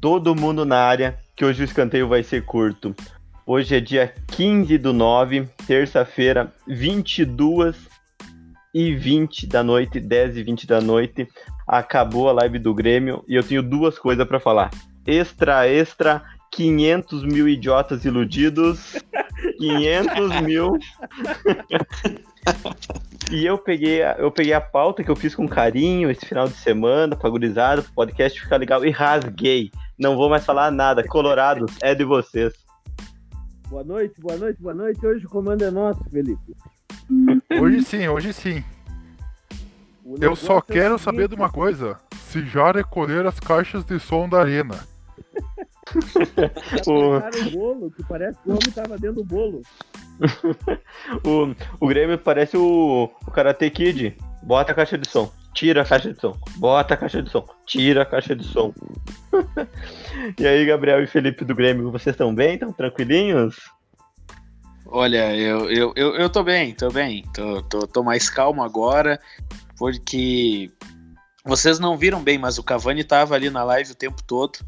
todo mundo na área, que hoje o escanteio vai ser curto. Hoje é dia 15 do 9, terça-feira, 22 e 20 da noite, 10 e 20 da noite. Acabou a live do Grêmio e eu tenho duas coisas para falar. Extra, extra, 500 mil idiotas iludidos. 500 mil. e eu peguei, eu peguei a pauta que eu fiz com carinho esse final de semana, pra gurizada, pro podcast ficar legal, e rasguei. Não vou mais falar nada. Colorados, é de vocês. Boa noite, boa noite, boa noite. Hoje o comando é nosso, Felipe. Hoje sim, hoje sim. Eu só é quero saber de uma coisa: se já recolher as caixas de som da arena. o... o bolo, que parece que o homem tava dentro do bolo. o, o Grêmio parece o, o Karate Kid. Bota a caixa de som, tira a caixa de som, bota a caixa de som, tira a caixa de som. e aí, Gabriel e Felipe do Grêmio, vocês estão bem? Estão tranquilinhos? Olha, eu, eu, eu, eu tô bem, tô bem. Tô, tô, tô mais calmo agora, porque vocês não viram bem, mas o Cavani tava ali na live o tempo todo.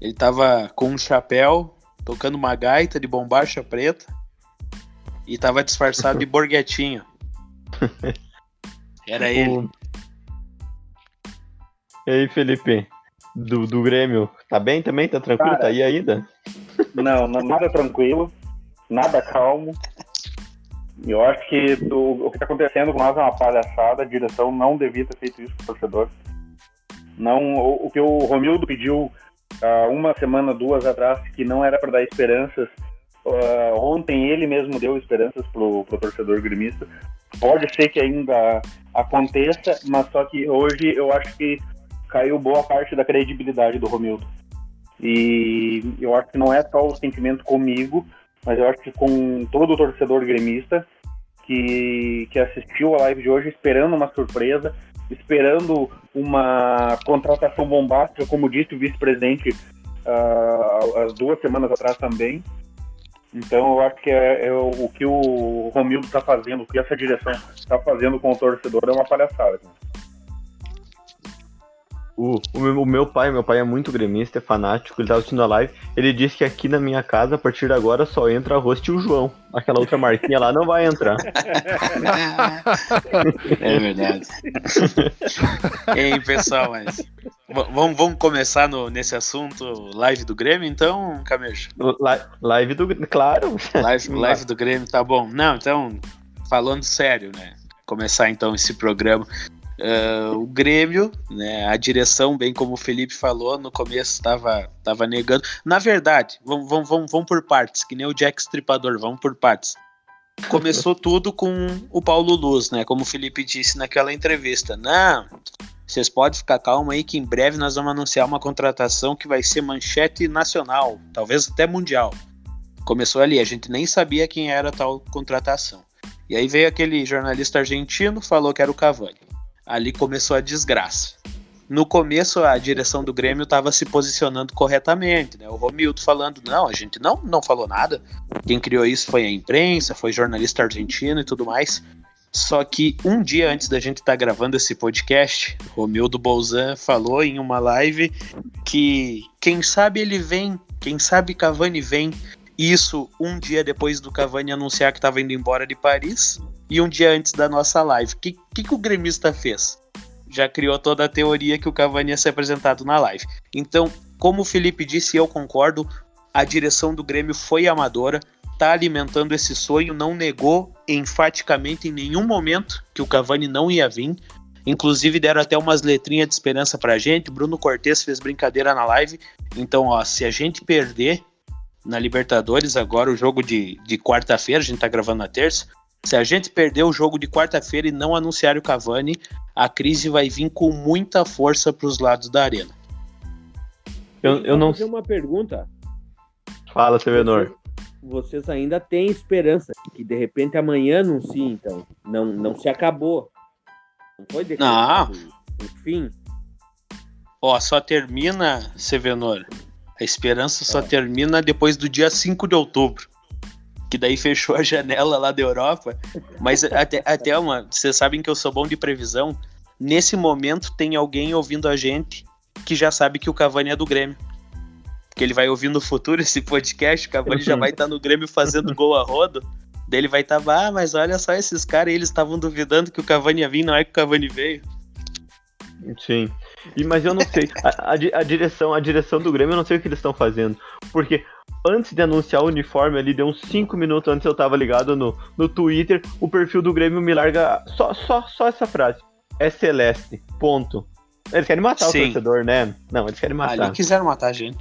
Ele tava com um chapéu, tocando uma gaita de bombacha preta e tava disfarçado de borguetinho. Era ele. E aí, Felipe? Do, do Grêmio, tá bem também? Tá tranquilo? Cara, tá aí ainda? Não, não, nada tranquilo, nada calmo. Eu acho que do, o que tá acontecendo com nós é uma palhaçada. A direção não devia ter feito isso com o torcedor. Não, o, o que o Romildo pediu há uma semana, duas atrás, que não era para dar esperanças. Uh, ontem ele mesmo deu esperanças pro, pro torcedor gremista. Pode ser que ainda aconteça, mas só que hoje eu acho que caiu boa parte da credibilidade do Romildo. E eu acho que não é só o sentimento comigo, mas eu acho que com todo o torcedor gremista que, que assistiu a live de hoje esperando uma surpresa, esperando uma contratação bombástica, como disse o vice-presidente uh, as duas semanas atrás também. Então eu acho que é, é o, que o Romildo está fazendo, o que essa direção está fazendo com o torcedor é uma palhaçada. O, o, meu pai, meu pai é muito gremista, é fanático, ele tava assistindo a live. Ele disse que aqui na minha casa, a partir de agora, só entra a e o João. Aquela outra marquinha lá não vai entrar. é verdade. e aí, pessoal, mas. Vamos, vamos começar no, nesse assunto, live do Grêmio, então, Camejo? Live do claro. Live, live do Grêmio, tá bom. Não, então, falando sério, né? Começar então esse programa. Uh, o Grêmio, né, a direção, bem como o Felipe falou, no começo estava tava negando. Na verdade, vamos, vamos, vamos, por partes, que nem o Jack Stripador, vamos por partes. Começou tudo com o Paulo Luz, né? Como o Felipe disse naquela entrevista. Não, vocês podem ficar calmos aí que em breve nós vamos anunciar uma contratação que vai ser manchete nacional, talvez até mundial. Começou ali, a gente nem sabia quem era tal contratação. E aí veio aquele jornalista argentino, falou que era o Cavani ali começou a desgraça. No começo, a direção do Grêmio estava se posicionando corretamente, né? O Romildo falando, não, a gente não, não falou nada. Quem criou isso foi a imprensa, foi jornalista argentino e tudo mais. Só que um dia antes da gente estar tá gravando esse podcast, Romildo Bolzan falou em uma live que quem sabe ele vem, quem sabe Cavani vem. Isso um dia depois do Cavani anunciar que estava indo embora de Paris e um dia antes da nossa live. O que, que, que o gremista fez? Já criou toda a teoria que o Cavani ia ser apresentado na live. Então, como o Felipe disse, eu concordo, a direção do Grêmio foi amadora, está alimentando esse sonho, não negou enfaticamente em nenhum momento que o Cavani não ia vir. Inclusive deram até umas letrinhas de esperança pra gente. Bruno Cortes fez brincadeira na live. Então, ó, se a gente perder na Libertadores agora o jogo de, de quarta-feira, a gente tá gravando na terça, se a gente perder o jogo de quarta-feira e não anunciar o Cavani, a crise vai vir com muita força para os lados da arena. Eu, eu não. fazer uma pergunta. Fala, Sevenor. Vocês, ainda têm esperança que de repente amanhã anuncie, então. Não, não se acabou. Não foi decretado o fim. Ó, só termina, Sevenor. A esperança só é. termina depois do dia 5 de outubro que daí fechou a janela lá da Europa. Mas até, até uma, vocês sabem que eu sou bom de previsão. Nesse momento tem alguém ouvindo a gente que já sabe que o Cavani é do Grêmio. que ele vai ouvir no futuro esse podcast, o Cavani já vai estar tá no Grêmio fazendo gol a rodo. Daí ele vai estar, tá, ah, mas olha só esses caras, eles estavam duvidando que o Cavani ia vir, não é que o Cavani veio. Sim. E, mas eu não sei. A, a, a, direção, a direção do Grêmio, eu não sei o que eles estão fazendo. Porque antes de anunciar o uniforme ali, deu uns 5 minutos antes eu tava ligado no, no Twitter, o perfil do Grêmio me larga só, só, só essa frase. É celeste. Ponto. Eles querem matar Sim. o torcedor, né? Não, eles querem matar. Ali quiseram matar a gente.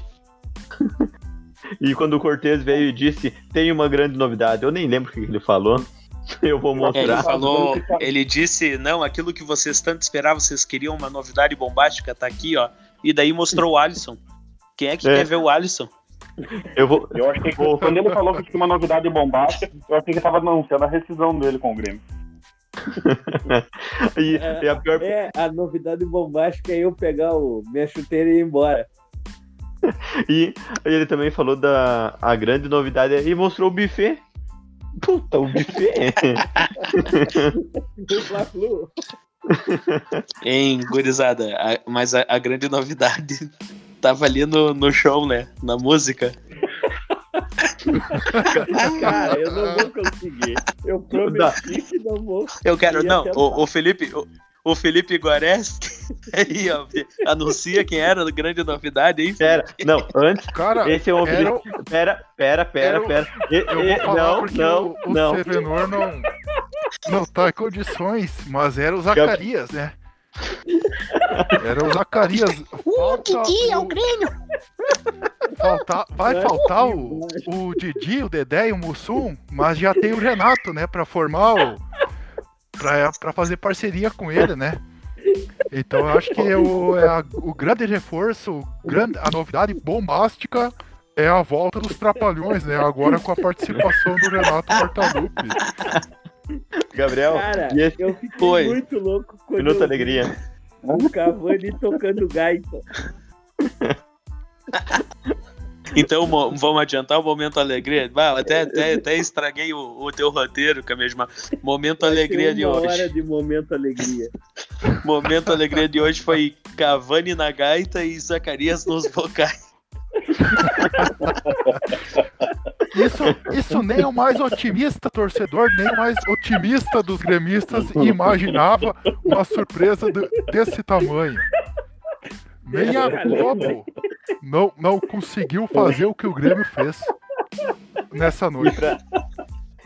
e quando o Cortez veio e disse, tem uma grande novidade, eu nem lembro o que ele falou. Eu vou mostrar. Ele falou, ele disse, não, aquilo que vocês tanto esperavam, vocês queriam uma novidade bombástica, tá aqui, ó. E daí mostrou o Alisson. Quem é que é. quer ver o Alisson? Eu vou. Eu acho que quando ele falou que tinha uma novidade bombástica, eu achei que tava anunciando a rescisão dele com o Grêmio. e, é, e a, pior... é, a novidade bombástica é eu pegar o, minha chuteira e ir embora. e ele também falou da a grande novidade e mostrou o buffet Puta, o buffet. Hein, gurizada, a, mas a, a, grande novidade tava ali no, no show, né? Na música. Cara, eu não vou conseguir. Eu prometi que não vou. Eu quero, não, o, o Felipe, o, o Felipe Guareschi aí, ó, anuncia quem era a grande novidade aí. Pera, não, antes, cara, esse é o era... Pera, pera, pera, pera. Eu, eu vou falar não, porque não, o, o não. Sevenor não, não tá em condições, mas era o Zacarias, né? Era o Zacarias. Uh, Didi, é o Grêmio! Falta, vai faltar o, o Didi, o Dedé e o Mussum, mas já tem o Renato, né, pra formar o pra, pra fazer parceria com ele, né? Então eu acho que é o, é a, o grande reforço, grande, a novidade bombástica é a volta dos Trapalhões, né? Agora com a participação do Renato Portaluppi. Gabriel, Cara, esse... eu fiquei Foi. muito louco quando Minuto alegria. o Cavani tocando gaita. Então vamos adiantar o momento alegria. Bah, até, até, até estraguei o, o teu roteiro com a mesma. Momento Vai alegria de hoje. hora de momento alegria. Momento alegria de hoje foi Cavani na gaita e Zacarias nos vocais. Isso, isso nem o mais otimista torcedor, nem o mais otimista dos gremistas imaginava uma surpresa de, desse tamanho. Nem a Globo não, não conseguiu fazer o que o Grêmio fez nessa noite. E pra,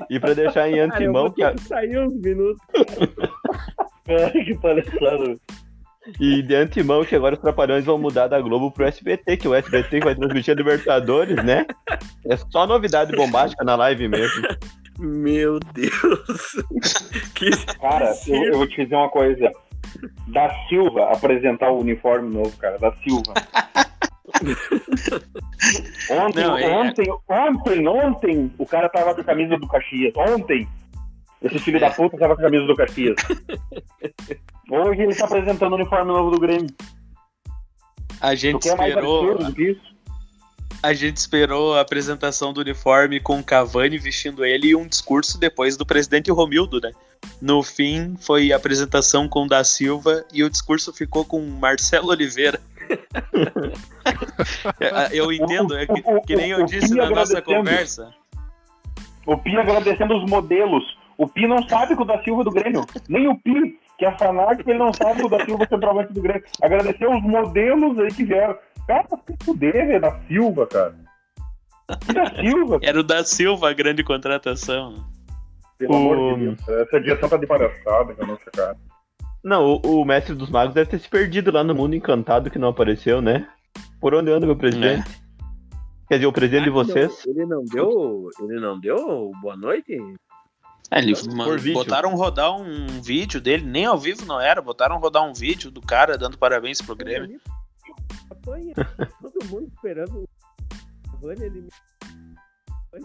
e pra deixar em antemão Cara, que. Saiu uns minutos. Cara, que palhaçada. E de antemão que agora os Trapalhões vão mudar da Globo pro SBT, que o SBT vai transmitir a Libertadores, né? É só novidade bombástica na live mesmo. Meu Deus. Que cara, eu, eu vou te dizer uma coisa da Silva apresentar o uniforme novo, cara. Da Silva. ontem, Não, é... ontem, ontem, ontem, o cara tava com a camisa do Caxias. Ontem, esse filho da puta tava com a camisa do Caxias. Hoje ele tá apresentando o uniforme novo do Grêmio. A gente esperou. A gente esperou a apresentação do uniforme com o Cavani vestindo ele e um discurso depois do presidente Romildo, né? No fim, foi a apresentação com o da Silva e o discurso ficou com Marcelo Oliveira. eu entendo, é que, que, nem eu disse na nossa conversa. O Pi agradecendo os modelos. O Pi não sabe que o da Silva é do Grêmio. Nem o Pi, que é fanático, ele não sabe que o da Silva é centroavante do Grêmio. Agradeceu os modelos aí que vieram. Cara, que fuder, velho, da Silva, cara. da Silva. Era o da Silva a grande contratação. Pelo o... amor de Deus. Essa dieta tá de palhaçada que eu não sei, cara. Não, o, o, mestre dos magos deve ter se perdido lá no mundo encantado que não apareceu, né? Por onde anda meu presidente? É. Quer dizer, o presidente ah, de vocês? Não, ele não deu. Ele não deu boa noite? É, ele, mano, botaram rodar um vídeo dele, nem ao vivo não era, botaram rodar um vídeo do cara dando parabéns pro Grêmio. Todo mundo esperando o ele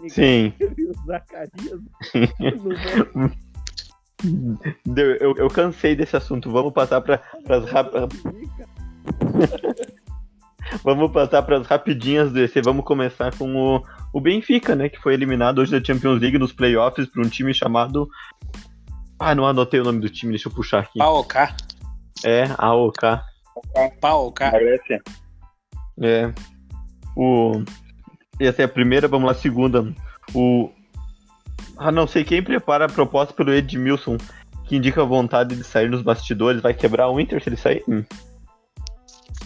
Sim. Zacarias. eu, eu cansei desse assunto. Vamos passar para as rap... Vamos passar para as rapidinhas desse. Vamos começar com o, o Benfica, né? Que foi eliminado hoje da Champions League nos playoffs por um time chamado. Ah, não anotei o nome do time, deixa eu puxar aqui. AOK. É, AOK. PAOK. É. O... Essa é a primeira, vamos lá, a segunda. O. Ah, não sei quem prepara a proposta pelo Edmilson, que indica a vontade de sair nos bastidores, vai quebrar o Inter se ele sair? Hum.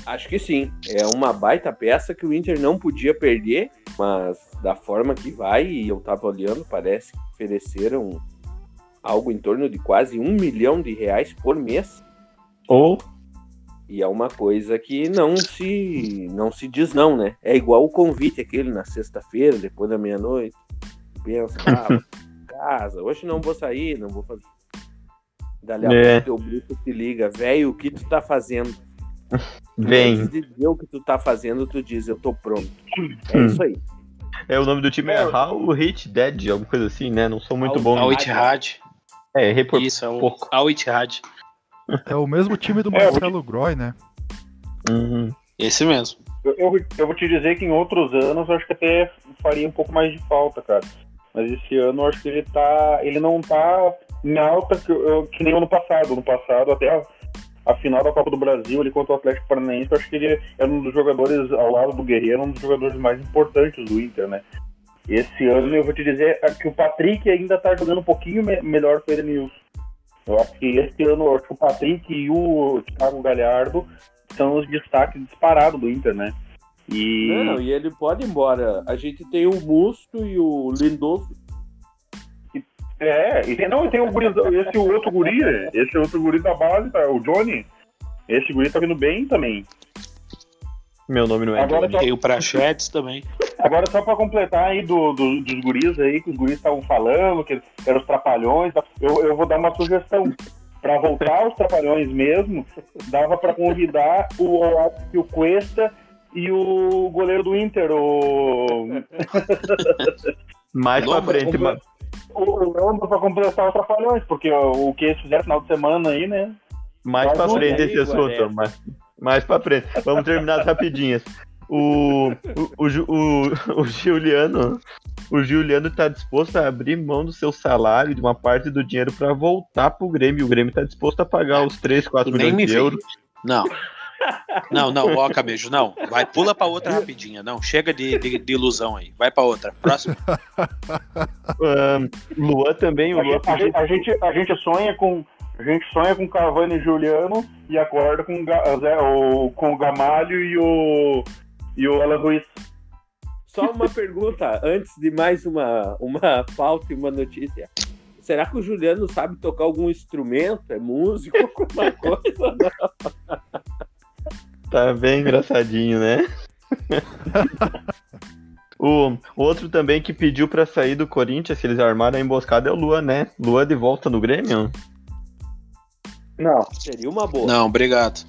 Acho que sim. É uma baita peça que o Inter não podia perder, mas da forma que vai, e eu tava olhando, parece que ofereceram algo em torno de quase um milhão de reais por mês. Ou E é uma coisa que não se não se diz não, né? É igual o convite aquele na sexta-feira, depois da meia-noite. Pensa, ah, casa, hoje não vou sair, não vou fazer. Dali a É. pouco teu bruxo te liga, velho, o que tu tá fazendo? vem. Antes de dizer o que tu tá fazendo, tu diz, eu tô pronto. É Hum. isso aí. É, o nome do time é How Hit Dead, alguma coisa assim, né? Não sou muito Al- bom. Al Ittihad. É, errei por Isso, é o pouco. Al Ittihad. É o mesmo time do É, Marcelo Groy, né? Uhum. Esse mesmo. Eu, eu, eu vou te dizer que em outros anos eu acho que até faria um pouco mais de falta, cara. Mas esse ano eu acho que ele tá. Ele não tá em alta que, eu- que nem o ano passado. No passado, até a, final da Copa do Brasil, ele contra o Atlético Paranaense, eu acho que ele era um dos jogadores, ao lado do Guerreiro, um dos jogadores mais importantes do Inter, né? Esse ano eu vou te dizer que o Patrick ainda tá jogando um pouquinho me- melhor que o Edenilson. Eu acho que esse ano acho que o Patrick e o Thiago Galhardo são os destaques disparados do Inter, né? E Não, e ele pode ir embora. A gente tem o Musto e o Lindoso. É, e tem, não, e tem o guri, esse outro guri, esse outro guri da base, tá, o Johnny. Esse guri tá vindo bem também. Meu nome não é Agora Johnny. Tem o Prachetes também. Agora, só pra completar aí do, do- dos guris aí, que os guris estavam falando, que eram os trapalhões, tá? eu, eu vou dar uma sugestão. Pra voltar aos trapalhões mesmo, dava pra convidar o, o Cuesta e o goleiro do Inter, o, Mais pra frente, Lombra. O, o Lombo pra completar os trapalhões, porque o, o que eles fizeram no final de semana aí, né? mais pra Ajuda frente aí, esse assunto. Guaré. Mais, mais pra frente. Vamos terminar as rapidinhas. O, o, o, o, o Juliano. O Juliano tá disposto a abrir mão do seu salário, de uma parte do dinheiro, pra voltar pro Grêmio. O Grêmio tá disposto a pagar os 3, 4 Tu nem milhões de euros. Não. Não, não, ó, Cabejo, não. Vai, pula pra outra rapidinha. Não, chega de, de, de ilusão aí. Vai pra outra. Próximo. Ahn, Luan também, o A Luan gente, a, pediu gente, a, gente, a gente sonha com. A gente sonha com Cavani e Juliano e acorda com, Zé, o, com o Gamalho e o. e o Alan Ruiz. Só uma pergunta, antes de mais uma, uma pauta e uma notícia. Será que o Juliano sabe tocar algum instrumento? É músico, alguma coisa? Tá bem engraçadinho, né? o outro também que pediu pra sair do Corinthians, se eles armaram a emboscada, é o Luan, né? Luan de volta no Grêmio? Não, Seria uma boa. Não, obrigado.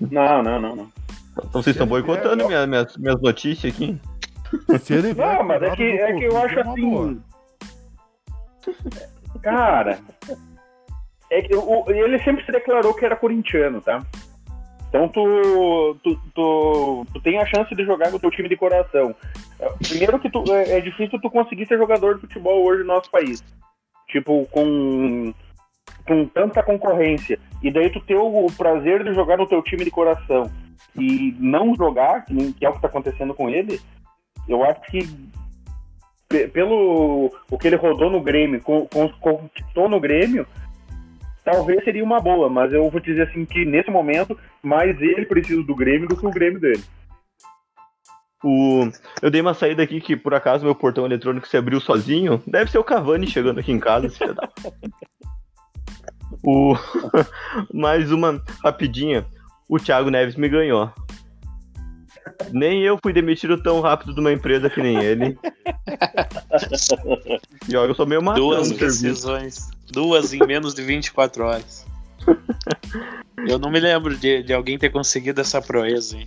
não, não, não. não. Então vocês estão boicotando minha- minhas, minhas notícias aqui. Se ele vier Não, mas é que, é que eu acho é assim. Cara, é que o- ele sempre se declarou que era corintiano, tá? Então tu, tu, tu, tu tem a chance de jogar no teu time de coração. Primeiro que tu, é, é difícil tu conseguir ser jogador de futebol hoje no nosso país. Tipo, com, com tanta concorrência. E daí tu ter o prazer de jogar no teu time de coração e não jogar, que é o que tá acontecendo com ele, eu acho que pe- pelo o que ele rodou no Grêmio, con- con- conquistou no Grêmio, talvez seria uma boa, mas eu vou dizer assim que nesse momento, mais ele precisa do Grêmio do que o Grêmio dele. O... Eu dei uma saída aqui que por acaso meu portão eletrônico se abriu sozinho. Deve ser o Cavani chegando aqui em casa, O... Mais uma rapidinha. O Thiago Neves me ganhou. Nem eu fui demitido tão rápido de uma empresa que nem ele. E olha, eu sou meio matão Duas decisões. Duas em menos de 24 horas. Eu não me lembro de, de alguém ter conseguido essa proeza, hein?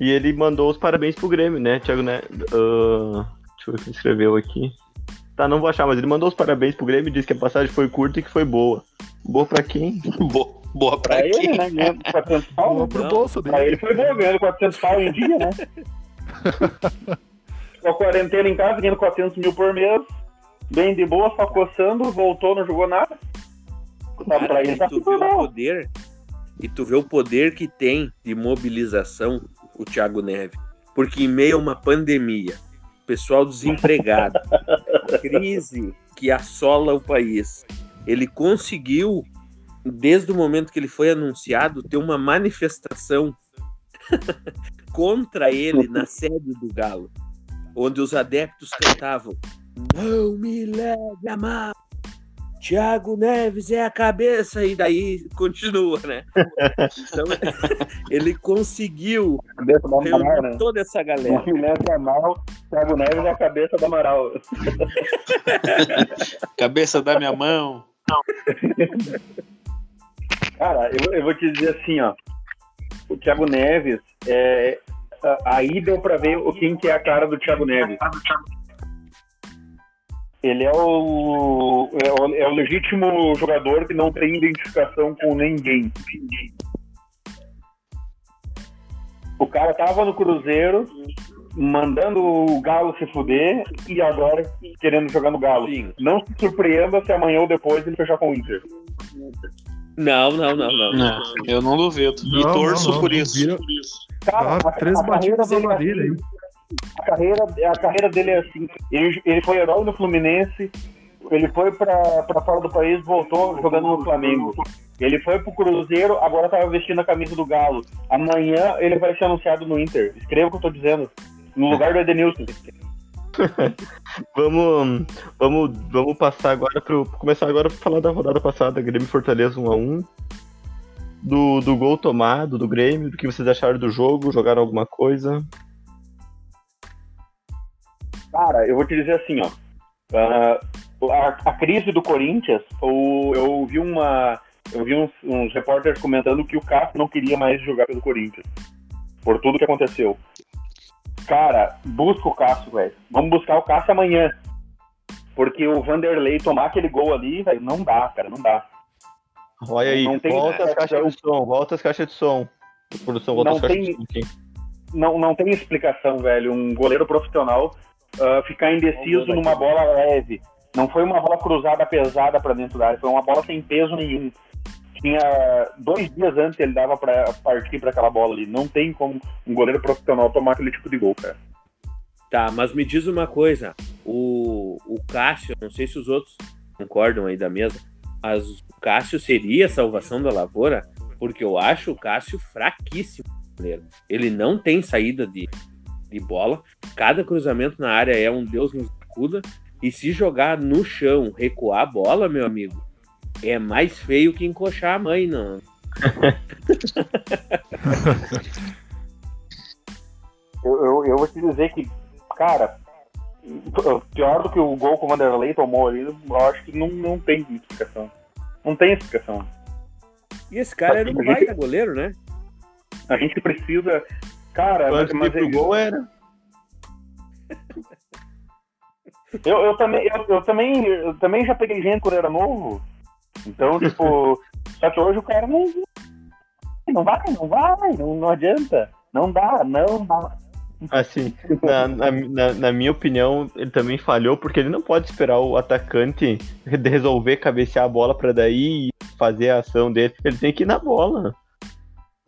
E ele mandou os parabéns pro Grêmio, né, Thiago Neves? Ah, deixa eu ver o que escreveu aqui. Tá, não vou achar, mas ele mandou os parabéns pro Grêmio e disse que a passagem foi curta e que foi boa. Boa pra quem? Boa, boa pra Pra ele, né? Ganhando 400 pau. Boa pro bolso Pra dele. ele foi bom, ganhando 400 pau em dia, né? Ficou a quarentena em casa, ganhando 400 mil por mês. Bem de boa, só coçando, voltou, não jogou nada. Tá pra Cara, ele, e tá tu vê tudo o poder e tu vê o poder que tem de mobilização o Thiago Neves. porque em meio a uma pandemia, pessoal desempregado, crise que assola o país, ele conseguiu, desde o momento que ele foi anunciado, ter uma manifestação contra ele na sede do Galo, onde os adeptos cantavam: Não me leve a mal, Thiago Neves é a cabeça, e daí continua, né? Então, ele conseguiu Amaral, reunir né? toda essa galera. O Neves é mal, Thiago Neves é a cabeça do Amaral. Cabeça da minha mão. Cara, eu, eu vou te dizer assim, ó. O Thiago Neves, é, aí deu pra ver o quem que é a cara do Thiago Neves. Ele é o, é o, é o legítimo jogador que não tem identificação com ninguém. O cara tava no Cruzeiro, mandando o Galo se fuder e agora querendo jogar no Galo. Sim. Não se surpreenda se amanhã ou depois ele fechar com o Inter. Não, não, não, não. Não, eu não duvido. e Não, torço não, não, por não isso. vira- Cara, Ah, a- três batidas na é madeira assim. aí. A carreira, a carreira dele é assim. Ele, ele foi herói no Fluminense, ele foi pra, pra fora do país, voltou jogando no Flamengo. Ele foi pro Cruzeiro, agora tava vestindo a camisa do Galo. Amanhã ele vai ser anunciado no Inter. Escreva o que eu tô dizendo. No lugar do Edenilson. Vamos, vamos, vamos passar agora pro. Começar agora pra falar da rodada passada, Grêmio Fortaleza 1x1. Do, do gol tomado, do Grêmio, do que vocês acharam do jogo, jogaram alguma coisa? Cara, eu vou te dizer assim, ó. Ah, a, a crise do Corinthians, eu vi uma. Eu vi uns, uns repórteres comentando que o Cássio não queria mais jogar pelo Corinthians. Por tudo que aconteceu. Cara, busca o Cássio, velho. Vamos buscar o Cássio amanhã. Porque o Vanderlei tomar aquele gol ali, velho, não dá, cara, não dá. Olha aí, Não tem volta as caixas de som, volta as caixas de som. Produção, volta Não as caixas tem- de som aqui. Não, não tem explicação, velho. Um goleiro profissional ah, ficar indeciso numa bola leve. Não foi uma bola cruzada pesada pra dentro da área, foi uma bola sem peso nenhum. Tinha dois dias antes ele dava pra partir pra aquela bola ali. Não tem como um goleiro profissional tomar aquele tipo de gol, cara. Tá, mas me diz uma coisa. O, o Cássio, não sei se os outros concordam aí da mesa, mas o Cássio seria a salvação da lavoura? Porque eu acho o Cássio fraquíssimo. goleiro. Ele não tem saída de, de bola. Cada cruzamento na área é um Deus nos acuda. E se jogar no chão, recuar a bola, meu amigo, é mais feio que encoxar a mãe, não. Eu, eu, eu vou te dizer que, cara, pior do que o gol que o Vanderlei tomou ali, eu acho que não, não tem explicação. Não tem explicação. E esse cara era um baita goleiro, né? A gente precisa. Cara, mas, Antes mas pro gol era. Eu, eu, também, eu, eu também, eu também já peguei gente quando era novo. Então, tipo, só que hoje o cara não. Não vai, não vai, não, não adianta. Não dá, não dá. Assim, na, na, na- na minha opinião, ele também falhou porque ele não pode esperar o atacante re- resolver cabecear a bola pra daí fazer a ação dele. Ele tem que ir na bola.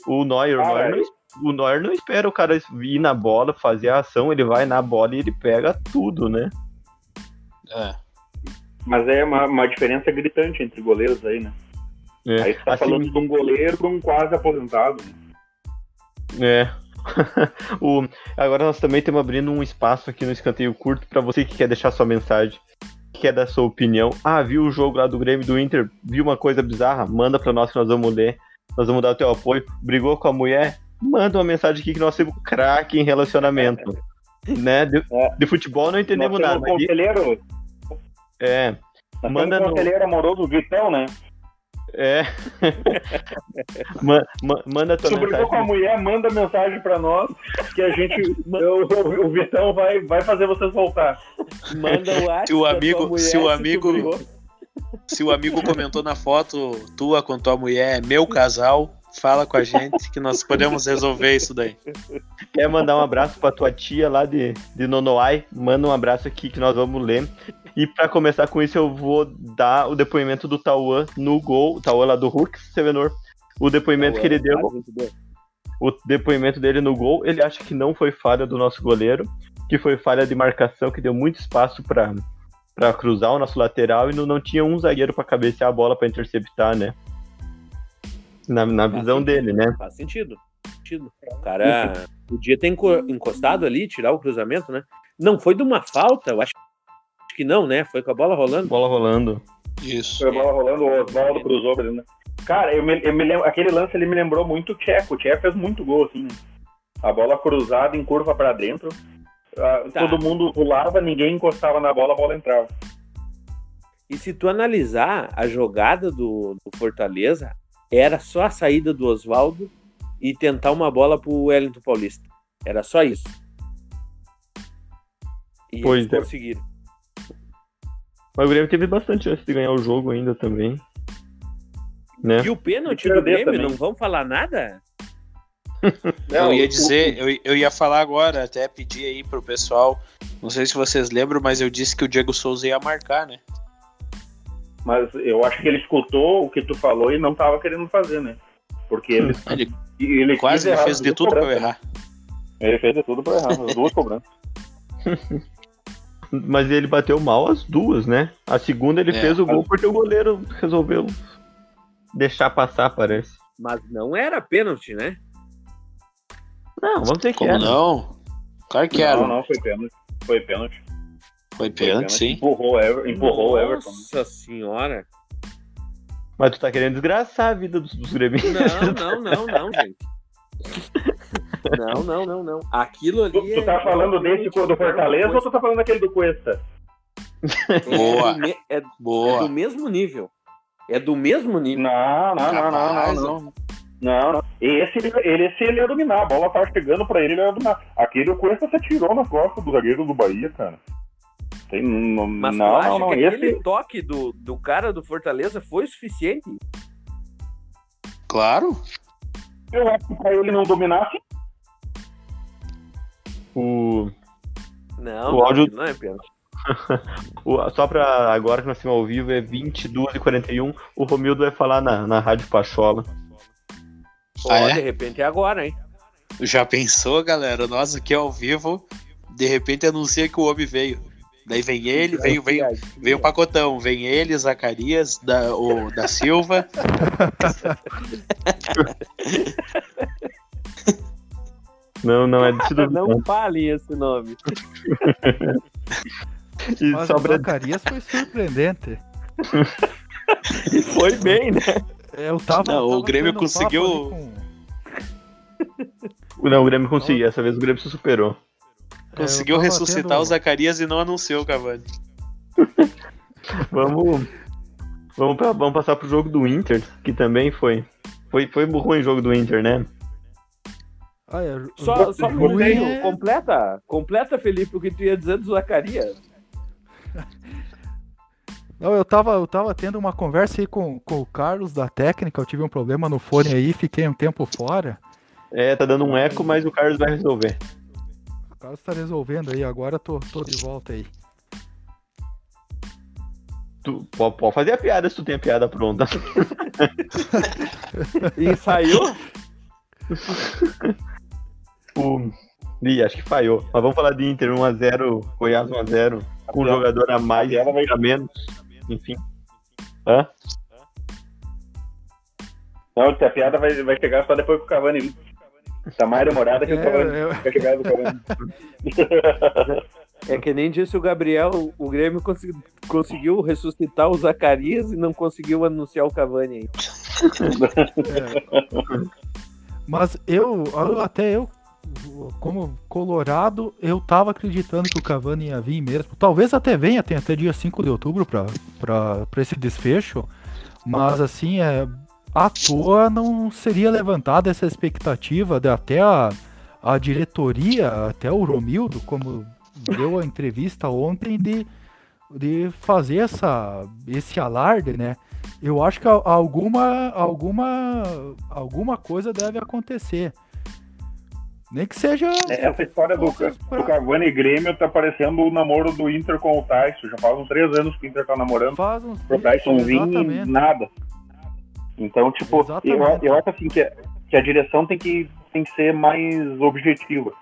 O Neuer, o Cara, Neuer, não, es- o Neuer não espera o cara ir na bola, fazer a ação, ele vai na bola e ele pega tudo, né? É. Mas é uma, uma diferença gritante entre goleiros aí, né? É, Aí você tá assim, falando de um goleiro pra um quase aposentado. né? É. O- agora nós também estamos abrindo um espaço aqui no escanteio curto para você que quer deixar sua mensagem, que quer dar sua opinião. Ah, viu o jogo lá do Grêmio do Inter? Viu uma coisa bizarra? Manda para nós que nós vamos ler. Nós vamos dar o teu apoio. Brigou com a mulher? Manda uma mensagem aqui que nós temos craque em relacionamento. né? De, É. de futebol não entendemos nada, um conselheiro, é, nós Manda um no- conselheiro amoroso, o Vitão, né? é. Ma- ma- manda tua Se brigou com a mensagem. mulher, manda mensagem pra nós que a gente. eu- o, o Vitão vai, vai fazer vocês voltar. Manda o WhatsApp Se o amigo- se o amigo-. Se o amigo comentou na foto tua com tua mulher, meu casal, fala com a gente que nós podemos resolver isso daí. Quer mandar um abraço pra tua tia lá de, de Nonoai? Manda um abraço aqui que nós vamos ler. E pra começar com isso, eu vou dar o depoimento do Tauan no gol, o Tauan lá do Hulk, Sevenor. O depoimento que ele deu. o depoimento dele no gol, ele acha que não foi falha do nosso goleiro, que foi falha de marcação, que deu muito espaço para para cruzar o nosso lateral e não, não tinha um zagueiro para cabecear a bola para interceptar, né? Na, na visão sentido. dele, né? Faz sentido. Faz sentido. O cara podia ter enco- encostado ali, tirar o cruzamento, né? Não foi de uma falta, eu acho que não, né? Foi com a bola rolando. Bola rolando. Isso. Foi a bola rolando, o Oswaldo cruzou pra né? Cara, eu me, eu me lembro, aquele lance ele me lembrou muito o Tcheco. O Tcheco fez muito gol, assim. né? A bola cruzada em curva pra dentro. ah, Tá. Todo mundo pulava, ninguém encostava na bola, a bola entrava. E se tu analisar a jogada do, do Fortaleza, era só a saída do Oswaldo e tentar uma bola pro Wellington Paulista. Era só isso. E Pois eles é. conseguiram. Mas o Grêmio teve bastante chance de ganhar o jogo ainda também. Né? E o pênalti E do Grêmio, também. não vão falar nada? Eu ia dizer, eu, eu ia falar agora, até pedir aí pro pessoal. Não sei se vocês lembram, mas eu disse que o Diego Souza ia marcar, né? Mas eu acho que ele escutou o que tu falou e não tava querendo fazer, né? Porque ele, Ele ele quase ele errar fez as de tudo pra eu cobranças, né? errar. Ele fez de tudo pra errar, as duas cobranças. Mas ele bateu mal as duas, né? A segunda ele É. fez o gol porque o goleiro resolveu deixar passar, parece. Mas não era pênalti, né? Não, vamos dizer que Como era. não? Claro que era. Não, não, foi pênalti. Foi pênalti. Foi pênalti, sim. Empurrou o Ever- empurrou o Everton. Nossa senhora. Mas tu tá querendo desgraçar a vida dos, dos gremistas. Não, não, não, não, gente. Não, não, não, não. Aquilo ali. Tu, tu tá é- falando desse do Fortaleza ou tu tá falando daquele do Cuesta? É Boa. é- é Boa. do mesmo nível. É do mesmo nível. Não, não, não, não, não, não. Não, não. Esse, ele- esse ele ia dominar. A bola tava chegando pra ele, ele ia dominar. Aquele o Cuesta você tirou nas costas do zagueiro do Bahia, cara. Tem, não, Mas tu não, acha não, não. que aquele Esse, toque do, do cara do Fortaleza foi suficiente? Claro. eu acho que pra ele não dominar, sim. O, Não, O áudio- não é pênalti. o- só pra agora que nós estamos ao vivo, é 22 e 41 O Romildo vai falar na, na Rádio Pachola. Ó, Ah, é? De repente é agora, hein? Já pensou, galera? Nós aqui ao vivo, de repente anuncia que o homem veio. Daí vem ele, veio, veio, veio o pacotão. Vem ele, Zacarias, da, o, da Silva. Não, não é de. Não fale esse nome. E Mas sobra- o Zacarias foi surpreendente. Foi bem, né? Eu tava, Não, o tava Grêmio tendo conseguiu- com- Não, o Grêmio conseguiu. Essa vez o Grêmio se superou. É, eu Conseguiu ressuscitar tendo- o Zacarias e não anunciou o Cavani. Vamos. Vamos, pra- vamos passar pro jogo do Inter, que também foi. Foi, foi ruim o jogo do Inter, né? Ah, é, Só, só é- Completa, completa, Felipe, o que tu ia dizer do Zacarias. Não, eu tava, eu tava tendo uma conversa aí com, com o Carlos da técnica, eu tive um problema no fone aí, fiquei um tempo fora. É, tá dando um eco, mas o Carlos vai resolver. O Carlos tá resolvendo aí, agora eu tô, tô de volta aí. Tu, pode, pode fazer a piada se tu tem a piada pronta. E saiu? O... Ih, acho que falhou. Mas vamos falar de Inter 1x0, Goiás 1x0, com um jogador a mais Ela vai- a menos. Enfim. Hã? Não, a piada vai, vai chegar só depois que o Cavani. Tá mais demorada que o Cavani. É, eu- Vai chegar do Cavani. É que nem disse o Gabriel, o Grêmio consegui- conseguiu ressuscitar o Zacarias e não conseguiu anunciar o Cavani aí. Mas eu, eu- até eu, como colorado, eu tava acreditando que o Cavani ia vir mesmo. Talvez até venha, tem até dia 5 de outubro pra esse desfecho. Mas assim, é, à toa não seria levantada essa expectativa de até a, a diretoria, até o Romildo, como deu a entrevista ontem, de, de fazer essa, esse alarde, né? Eu acho que alguma, alguma, alguma coisa deve acontecer. Nem que seja. É, Essa história do, do Cavani e Grêmio tá parecendo o namoro do Inter com o Tyson. Já faz uns três anos que o Inter tá namorando. Faz uns Pro Tyson vir nada. Então, tipo, eu, eu acho assim que, a- que a direção tem que tem que ser mais objetiva.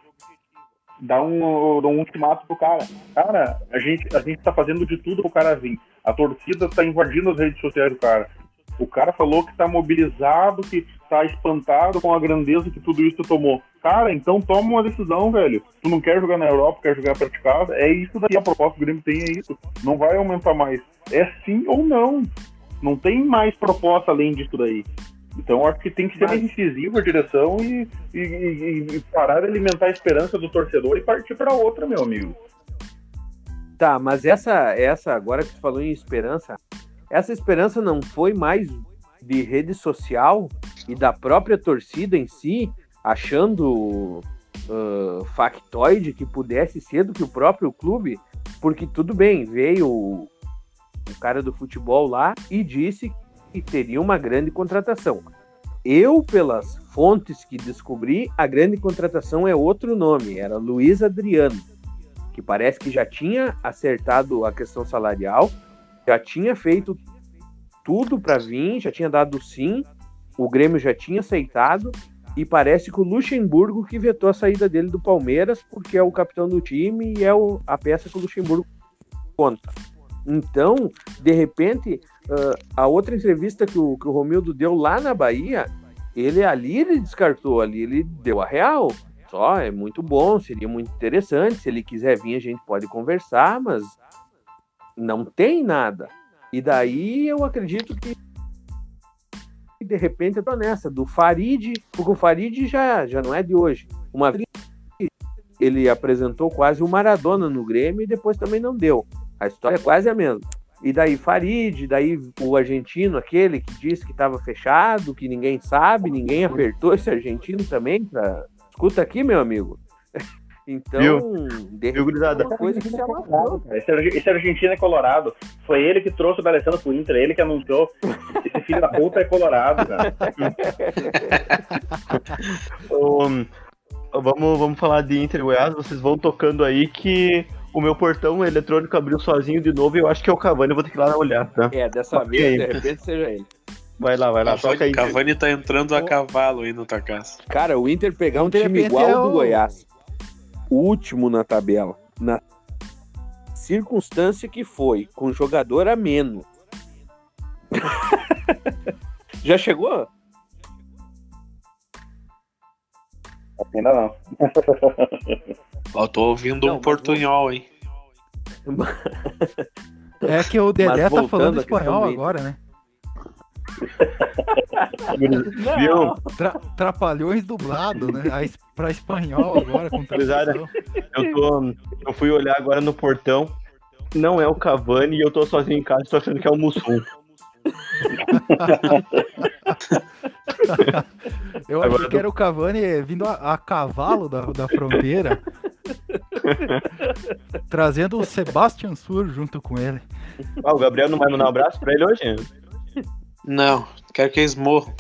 Dá um, um ultimato pro cara. Cara, a gente, a gente tá fazendo de tudo pro cara vir. A torcida tá invadindo as redes sociais do cara. O cara falou que tá mobilizado, que tá espantado com a grandeza que tudo isso tomou. Cara, então toma uma decisão, velho. Tu não quer jogar na Europa, quer jogar de casa. É isso daí, a proposta do Grêmio tem é isso. Não vai aumentar mais. É sim ou não. Não tem mais proposta além disso daí. Então acho que tem que ser mais incisivo a direção e, e, e, e parar de alimentar a esperança do torcedor e partir para outra, meu amigo. Tá, mas essa, essa agora que tu falou em esperança, essa esperança não foi mais de rede social e da própria torcida em si, achando uh, factoide que pudesse ser do que o próprio clube, porque tudo bem, veio o, o cara do futebol lá e disse que teria uma grande contratação. Eu, pelas fontes que descobri, a grande contratação é outro nome, era Luiz Adriano, que parece que já tinha acertado a questão salarial, já tinha feito tudo para vir, já tinha dado sim, o Grêmio já tinha aceitado, e parece que o Luxemburgo que vetou a saída dele do Palmeiras, porque é o capitão do time e é o, a peça que o Luxemburgo conta. Então, de repente, uh, a outra entrevista que o, que o Romildo deu lá na Bahia, ele ali ele descartou, ali ele deu a real. Só é muito bom, seria muito interessante. Se ele quiser vir, a gente pode conversar, mas não tem nada. E daí eu acredito que de repente eu tô nessa, do Farid, porque o Farid já, já não é de hoje. Uma vez ele apresentou quase o Maradona no Grêmio e depois também não deu. A história é quase a mesma. E daí Farid, daí o argentino, aquele que disse que estava fechado, que ninguém sabe, ninguém apertou esse argentino também. Pra... Escuta aqui, meu amigo. Então, Viu? de Viu, gurizada? uma coisa que se amassou. Esse, esse argentino é colorado. Foi ele que trouxe o D'Alessandro pro Inter, ele que anunciou. Esse filho da puta é colorado, cara. Um, vamos, vamos falar de Inter e Goiás. Vocês vão tocando aí que o meu portão eletrônico abriu sozinho de novo e eu acho que é o Cavani. Eu vou ter que ir lá olhar, tá? É, dessa vez, de repente, seja ele. Vai lá, vai lá. Toca aí. Cavani, Cavani tá entrando a cavalo aí no tua casa. Cara, o Inter pegar um time igual é ao do o- Goiás, o último na tabela, na circunstância que foi, com jogador a menos. Já chegou? Ainda não. Ó, tô ouvindo Não, um portunhol, hein? É que o Dedé tá falando espanhol agora, né? Viu? Tra- Trapalhões dublado, né? A es- Pra espanhol agora, com tradução. Eu, tô, eu fui olhar agora no portão. Não é o Cavani e eu tô sozinho em casa tô achando que é o Mussum. Eu Agora achei que era o Cavani vindo a, a cavalo da, da fronteira. trazendo o Sebastian Sur junto com ele. Ah, o Gabriel não vai mandar um abraço pra ele hoje? Não, quero que eles morram.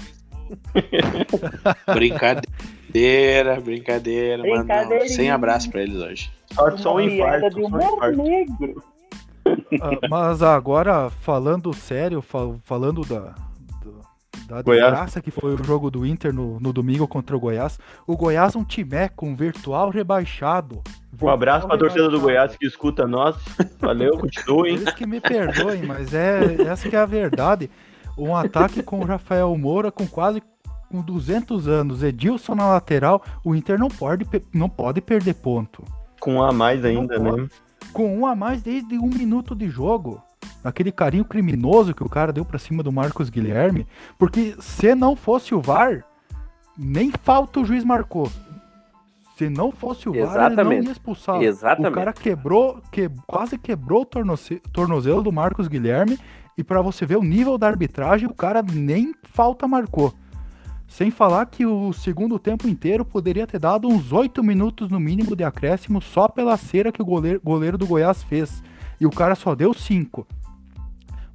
brincadeira, brincadeira, mano. Não, sem abraço pra eles hoje. Só, só um infarto. Só um infarto. negro. Ah, mas agora, falando sério, fal- falando da, do- da Goiás. desgraça que foi o jogo do Inter no, no domingo contra o Goiás, o Goiás é um time com virtual rebaixado. Um abraço pra Virtual torcida do. Goiás que escuta nós. Valeu, continuem. Eles que me perdoem, mas é essa que é a verdade. Um ataque com o Rafael Moura com quase com 200 anos, Edilson na lateral, o Inter não pode, não pode perder ponto. Com um a mais ainda, né? Com um a mais desde um minuto de jogo. Aquele carinho criminoso que o cara deu pra cima do Marcos Guilherme. Porque se não fosse o VAR, nem falta o juiz marcou. Se não fosse o VAR, ele não ia expulsar. Exatamente. O cara quebrou, que, quase quebrou o tornozelo do Marcos Guilherme. E pra você ver o nível da arbitragem, o cara nem falta marcou. Sem falar que o segundo tempo inteiro poderia ter dado uns 8 minutos no mínimo de acréscimo só pela cera que o goleiro, goleiro do Goiás fez. E o cara só deu 5.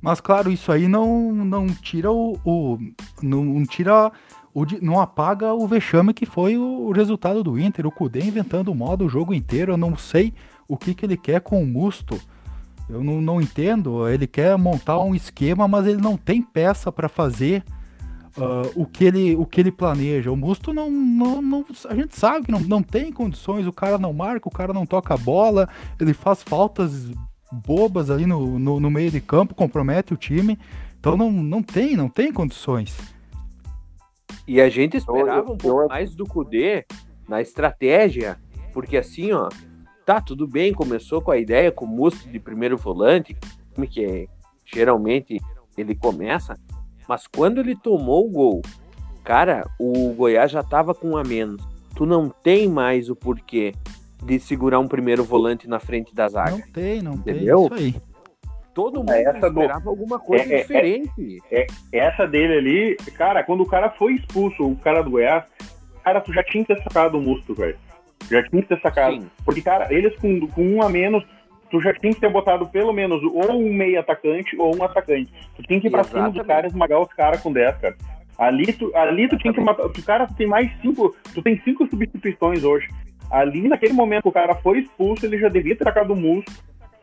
Mas claro, isso aí não, não tira o. o- não tira. O, não apaga o vexame que foi o, o resultado do Inter. O Kudê inventando modo o jogo inteiro. Eu não sei o que, que ele quer com o Musto. Eu não, não entendo. Ele quer montar um esquema, mas ele não tem peça para fazer uh, o, que ele, o que ele planeja. O Musto não, não, não, A gente sabe que não, não tem condições, o cara não marca, o cara não toca a bola, ele faz faltas bobas ali no, no, no meio de campo, compromete o time. Então não, não tem, não tem condições. E a gente esperava um pouco mais do Kudê na estratégia, porque assim, ó, tá tudo bem, começou com a ideia com o Musto de primeiro volante, que é, geralmente ele começa, mas quando ele tomou o gol, cara, o Goiás já tava com um a menos. Tu não tem mais o porquê de segurar um primeiro volante na frente da zaga. Não tem, não Entendeu? tem. Isso aí. Todo mundo é essa esperava do... alguma coisa é, é, diferente. É, é, essa dele ali, cara, quando o cara foi expulso, o cara do Goiás, cara, tu já tinha que ter sacado o Musto, velho. Já tinha que ter sacado. Sim. Porque, cara, eles com, com um a menos, tu já tinha que ter botado pelo menos ou um meio atacante ou um atacante. Tu tinha que ir pra Exatamente. cima dos caras e esmagar os caras com 10, cara. Ali tu, ali tu tinha que matar. O cara tu tem mais cinco. Tu tem cinco substituições hoje. Ali, naquele momento que o cara foi expulso, ele já devia ter sacado o Musto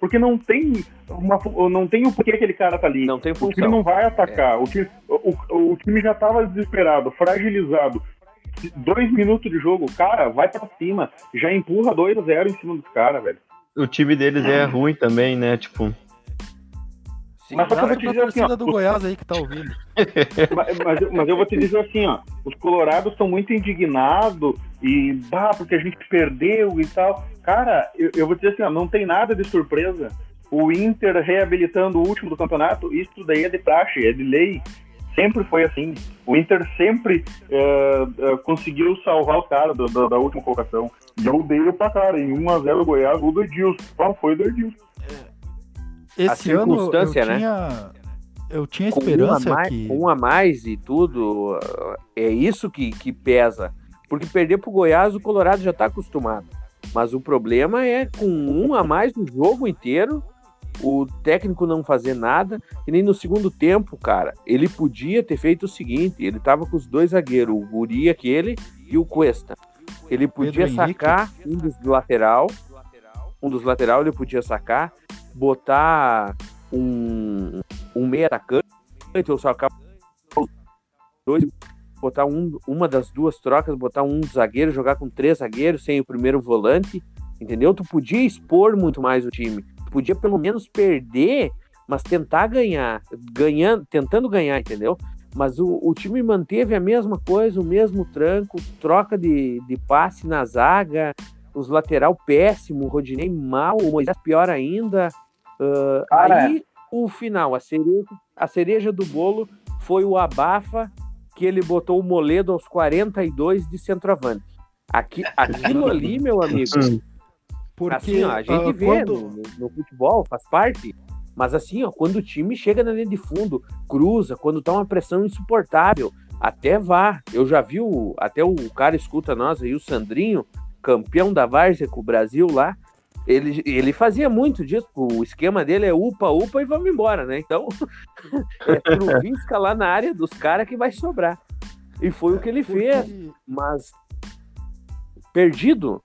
porque não tem uma, não tem o porquê aquele cara tá ali. Não tem função. O time não vai atacar. É. O, time, o, o, time já tava desesperado, fragilizado. Dois minutos de jogo, cara, vai para cima. Já empurra 2 a 0 em cima dos caras, velho. O time deles é ruim também, né? Tipo. Sim, mas só que eu vou te dizer assim, ó, do os... Goiás aí que tá ouvindo. mas, mas, mas, eu vou te dizer assim, ó, os colorados estão muito indignados e, bah, porque a gente perdeu e tal. Cara, eu, eu vou dizer assim, ó, não tem nada de surpresa. O Inter reabilitando o último do campeonato, isso daí é de praxe, é de lei. Sempre foi assim. O Inter sempre uh, uh, conseguiu salvar os caras da, da, da, última colocação. E eu dei pra cara, em 1x0 Goiás, o do Edilson. Só foi do Edilson. Esse ano eu né? tinha, eu tinha esperança um mais, que... Um a mais e tudo, é isso que, que pesa. Porque perder pro Goiás, o Colorado já tá acostumado. Mas o problema é com um a mais no jogo inteiro, o técnico não fazer nada, e nem no segundo tempo, cara. Ele podia ter feito o seguinte: ele tava com os dois zagueiros, o Guri aquele e o Cuesta. Ele podia Pedro sacar Henrique. um dos lateral, um dos lateral ele podia sacar, botar um, um meia atacante, ou sacar dois, botar um, uma das duas trocas, botar um zagueiro, jogar com três zagueiros sem o primeiro volante, entendeu? Tu podia expor muito mais o time, podia pelo menos perder, mas tentar ganhar, ganhando, tentando ganhar, entendeu? Mas o, o time manteve a mesma coisa, o mesmo tranco, troca de, de passe na zaga, os lateral péssimo, o Rodinei mal, o Moisés pior ainda. Uh, aí o final, a cereja, a cereja do bolo foi o abafa que ele botou o Moledo aos 42 de centroavante. Aqui, aquilo ali, meu amigo. Porque assim, ó, a gente uh, vê quando... no, no, futebol, faz parte. Mas assim, ó, quando o time chega na linha de fundo, cruza, quando tá uma pressão insuportável, até vá. Eu já vi o, até o cara escuta nós aí, o Sandrinho, campeão da Várzea com o Brasil lá, ele, ele fazia muito disso, o esquema dele é upa, upa e vamos embora, né? Então, é Truvisca lá na área dos caras que vai sobrar. E foi o que ele fez, mas perdido.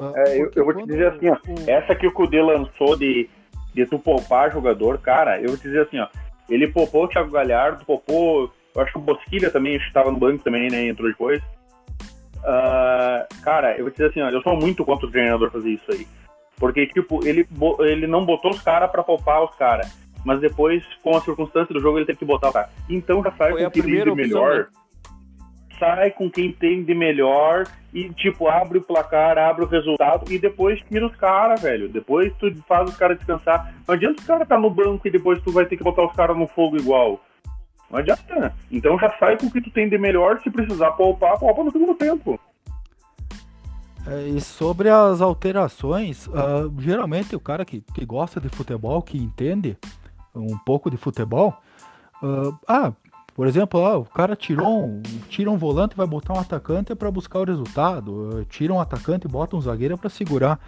Ah, é, eu, eu, vou te dizer assim, ó, essa que o Cudê lançou de, de tu poupar jogador, cara, eu vou te dizer assim, ó, ele poupou o Thiago Galhardo, poupou, eu acho que o Bosquilha também estava no banco também, né, entrou depois. Uh, cara, eu vou dizer assim, ó, eu sou muito contra o treinador fazer isso aí. Porque, tipo, ele, ele não botou os caras pra poupar os caras. Mas depois, com a circunstância do jogo, ele teve que botar o cara. Então já sai Foi com de melhor. Né? Sai com quem tem de melhor e, tipo, abre o placar, abre o resultado e depois tira os caras, velho. Depois tu faz os caras descansar. Não adianta os caras estar tá no banco e depois tu vai ter que botar os caras no fogo igual. Não adianta. Então já sai com o que tu tem de melhor. Se precisar poupar, poupa no segundo tempo. É, e sobre as alterações, uh, geralmente o cara que, que gosta de futebol, que entende um pouco de futebol, uh, ah, por exemplo, ah, o cara tirou um, tira um volante e vai botar um atacante para buscar o resultado, tira um atacante e bota um zagueiro para segurar.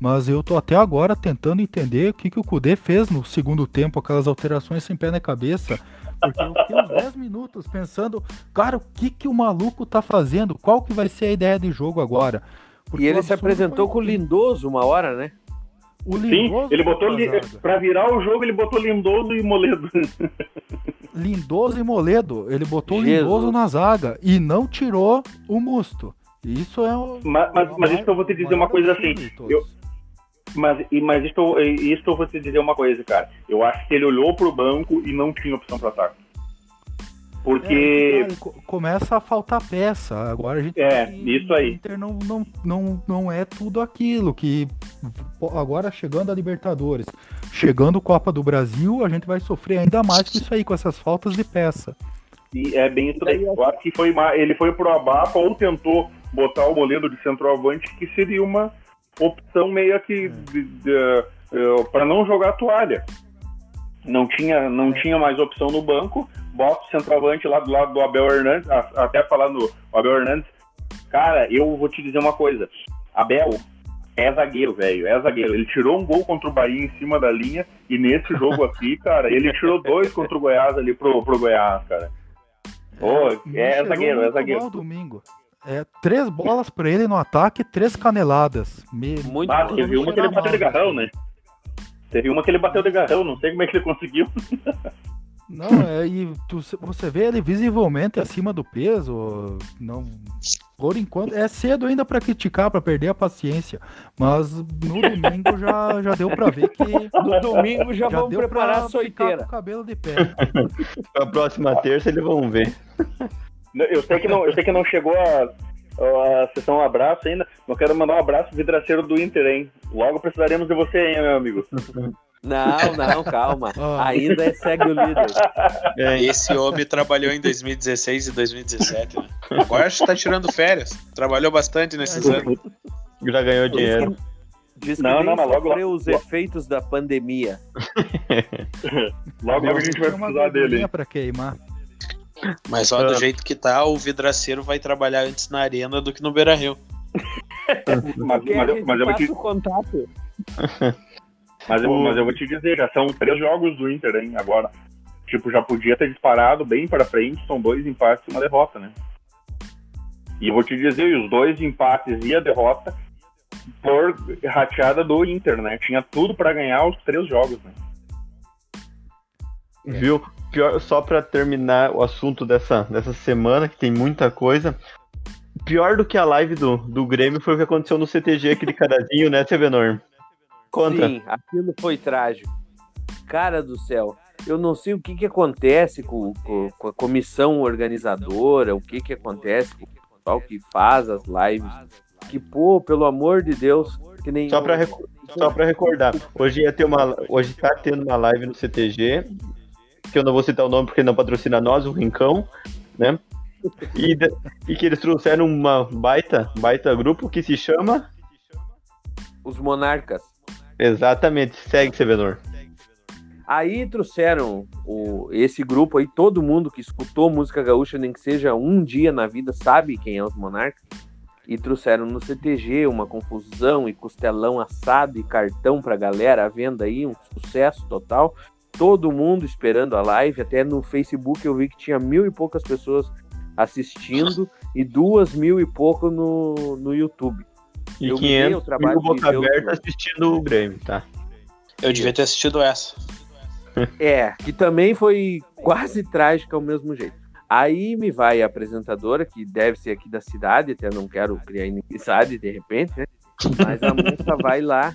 Mas eu tô até agora tentando entender o que, que o Kudê fez no segundo tempo, aquelas alterações sem pé na cabeça. Porque eu fiquei uns 10 minutos pensando, cara, o que, que o maluco tá fazendo? Qual que vai ser a ideia de jogo agora? Porque e ele se apresentou com o Lindoso uma hora, né? O Sim, Lindoso ele botou. Pra virar o jogo, ele botou Lindoso e Moledo. Lindoso e Moledo. Ele botou o Jesus. Lindoso na zaga e não tirou o Musto. Isso é o. Mas, mas, mas isso que eu vou te dizer uma coisa assim. Eu, mas, mas isso, isso eu vou te dizer uma coisa, cara. Eu acho que ele olhou pro banco e não tinha opção pra ataque. Porque. começa a faltar peça. Agora a gente É, que isso aí. O Inter não, não, não, não é tudo aquilo que agora chegando a Libertadores, chegando Copa do Brasil, a gente vai sofrer ainda mais com isso aí, com essas faltas de peça. E é bem isso daí. Eu acho que foi uma, ele foi pro Abafa ou tentou botar o Moledo de centroavante, que seria uma opção meio que de, para não jogar a toalha. Não tinha, não tinha mais opção no banco. Bota o centroavante lá do lado do Abel Hernandes, a- até falando do Abel Hernandes. Cara, eu vou te dizer uma coisa. Abel é zagueiro, velho. É zagueiro. Ele tirou um gol contra o Bahia em cima da linha. E nesse jogo aqui, cara, ele tirou dois contra o Goiás ali pro, pro Goiás, cara. Pô, Me é cheirou zagueiro, é zagueiro. domingo. É, três bolas pra ele no ataque, três caneladas. Me- Muito Ah, teve uma que ele bateu de garrão, né? Teve uma que ele bateu de garrão, não sei como é que ele conseguiu. Não, é, e tu- você vê ele visivelmente acima do peso. Não, por enquanto, é cedo ainda pra criticar, pra perder a paciência. Mas no domingo já, já deu pra ver que. No domingo já, Já vamos deu preparar pra a soiteira. com o cabelo de pé. Pra próxima terça eles vão ver. Eu sei que não, eu sei que não chegou a, a sessão abraço ainda, eu quero mandar um abraço vidraceiro do Inter, hein? Logo precisaremos de você, hein, meu amigo. Não, não, calma. Ah. Ainda é segue o líder. É, Esse homem trabalhou em 2016 e 2017, né? Agora acho que tá tirando férias. Trabalhou bastante nesses anos. já ganhou dinheiro. Diz que Não, não, mas logo- sofreu os logo- efeitos da pandemia. Logo, logo a gente vai precisar dele. pra queimar. Mas ó, do Ah. jeito que tá, o vidraceiro vai trabalhar antes na arena do que no Beira Rio. Mas, mas gente mas, eu vou te, o contato. mas, eu, mas eu vou te dizer, já são três jogos do Inter, hein, agora. Tipo, já podia ter disparado bem pra frente, são dois empates e uma derrota, né? E eu vou te dizer, os dois empates e a derrota por rateada do Inter, né? Tinha tudo pra ganhar os três jogos, né? Viu? Pior, só pra terminar o assunto dessa, dessa semana, que tem muita coisa. Pior do que a live do, do Grêmio foi o que aconteceu no CTG, aquele carazinho, né, Sevenor? Conta. Sim, aquilo foi trágico. Cara do céu, eu não sei o que, que acontece com, com- com a comissão organizadora, o que, que acontece com o pessoal que faz as lives. Que, pô, pelo amor de Deus, que nem. Só só pra recordar, hoje ia ter uma. Hoje tá tendo uma live no CTG, que eu não vou citar o nome porque não patrocina nós, o Rincão, né? E, e que eles trouxeram uma baita, baita grupo que se chama. Os monarcas. Exatamente, segue Sevenor. Aí trouxeram o, esse grupo aí, todo mundo que escutou música gaúcha, nem que seja um dia na vida, sabe quem é os monarcas. E trouxeram no CTG uma confusão e costelão assado e cartão pra galera à venda aí, um sucesso total. Todo mundo esperando a live, até no Facebook eu vi que tinha mil e poucas pessoas assistindo e duas mil e pouco no, no YouTube. E Eu me dei o 500 trabalho mil de boca aberta assistindo o Grêmio, tá? Eu devia ter assistido essa. É, que também foi quase trágica ao mesmo jeito. Aí me vai a apresentadora, que deve ser aqui da cidade, até não quero criar inimizade de repente, né? Mas a moça vai lá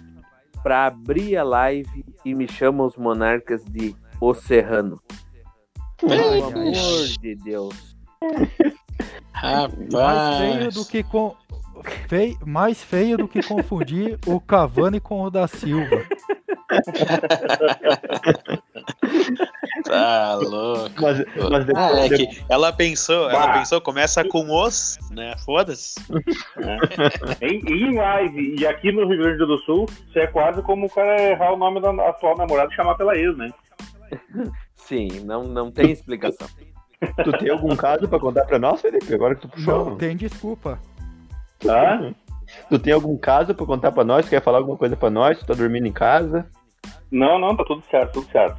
para abrir a live e me chama os monarcas de O Serrano. Pelo amor de Deus. Mais feio Rapaz. do que com. Fei, mais feio do que confundir o Cavani com o da Silva. Tá louco. Mas, mas depois, Ah, é que ela pensou, ela Bah. pensou, começa com os, né? Foda-se. Em, em live e aqui no Rio Grande do Sul, isso é quase como o cara errar o nome da atual namorada e chamar pela ex, né? Sim, não, não tem explicação. tu tem algum caso pra contar pra nós, Felipe? Agora que tu puxou. Não tem desculpa. Tá? Tu tem algum caso pra contar pra nós? Quer falar alguma coisa pra nós? Tu tá dormindo em casa? Não, não, tá tudo certo, tudo certo.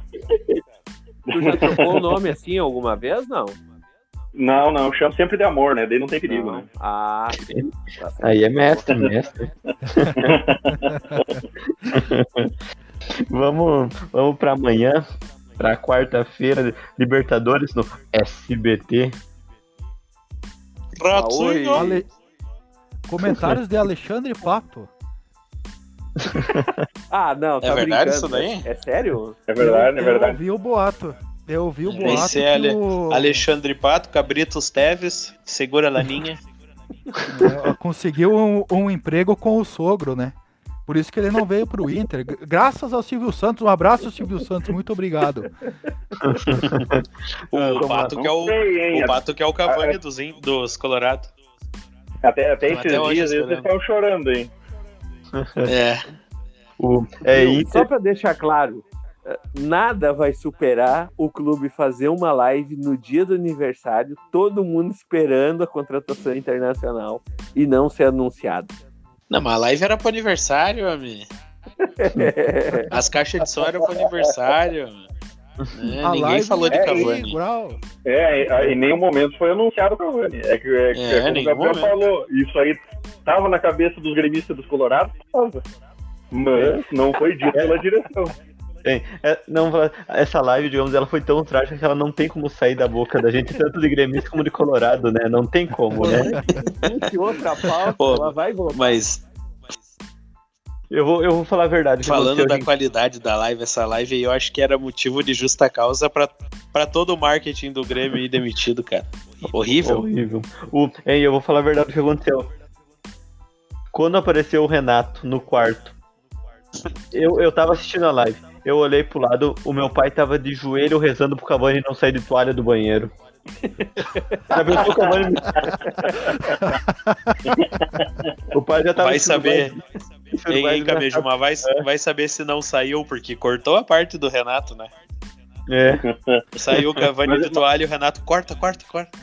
Tu já trocou o nome assim alguma vez? Não. Não, não, chamo sempre de amor, né? Daí não tem perigo, Não. né? Ah. Tá. Aí é mestre, mestre. vamos vamos para amanhã, para quarta-feira, Libertadores no SBT. Ratinho. Ale- Comentários de Alexandre Pato. Ah, não, tá É verdade brincando. isso daí? É sério? É verdade, é Eu verdade. ouvi o boato. Eu ouvi o boato ser que Ale- o... Alexandre Pato, Cabritos Teves, segura a laninha. É, conseguiu um, um emprego com o sogro, né? Por isso que ele não veio pro Inter. Graças ao Silvio Santos. Um abraço, Silvio Santos. Muito obrigado. O Pato que é o, o Pato que é o Cavani dos, dos Colorado. Até, até Até esses hoje dias eles estão chorando, hein? É. O, é Viu? Inter, Só pra deixar claro, eh, nada vai superar o clube fazer uma live no dia do aniversário, todo mundo esperando a contratação internacional e não ser anunciado. Não, mas a live era pro aniversário, amigo. As caixas de som eram pro aniversário. É, ninguém live falou de é Cavani. igual. É, em nenhum momento foi anunciado o Cavani. É que, é, que- É, é como o Gabriel momento. falou, isso aí tava na cabeça dos gremistas dos Colorados, tava. mas não foi dito pela direção. é, não, essa live, digamos, ela foi tão trágica que ela não tem como sair da boca da gente, tanto de gremista como de colorado, né? Não tem como, né? Outra pauta, Pô, ela vai voltar. Mas Eu vou, eu vou falar a verdade. falando da hoje- qualidade da live, essa live eu acho que era motivo de justa causa pra, pra todo o marketing do Grêmio ir demitido, cara. Horrível. Horrível. O, hein, eu vou falar a verdade do que aconteceu. Quando apareceu o Renato no quarto, eu, eu tava assistindo a live. Eu olhei pro lado, o meu pai tava de joelho rezando pro Cavani não sair de toalha do banheiro. O o pai já tava Vai saber. Ei, vai, hein, Camejuma, vai, vai saber se não saiu, porque cortou a parte do Renato, né? É. Saiu o Cavani de toalha e o Renato corta, corta, corta.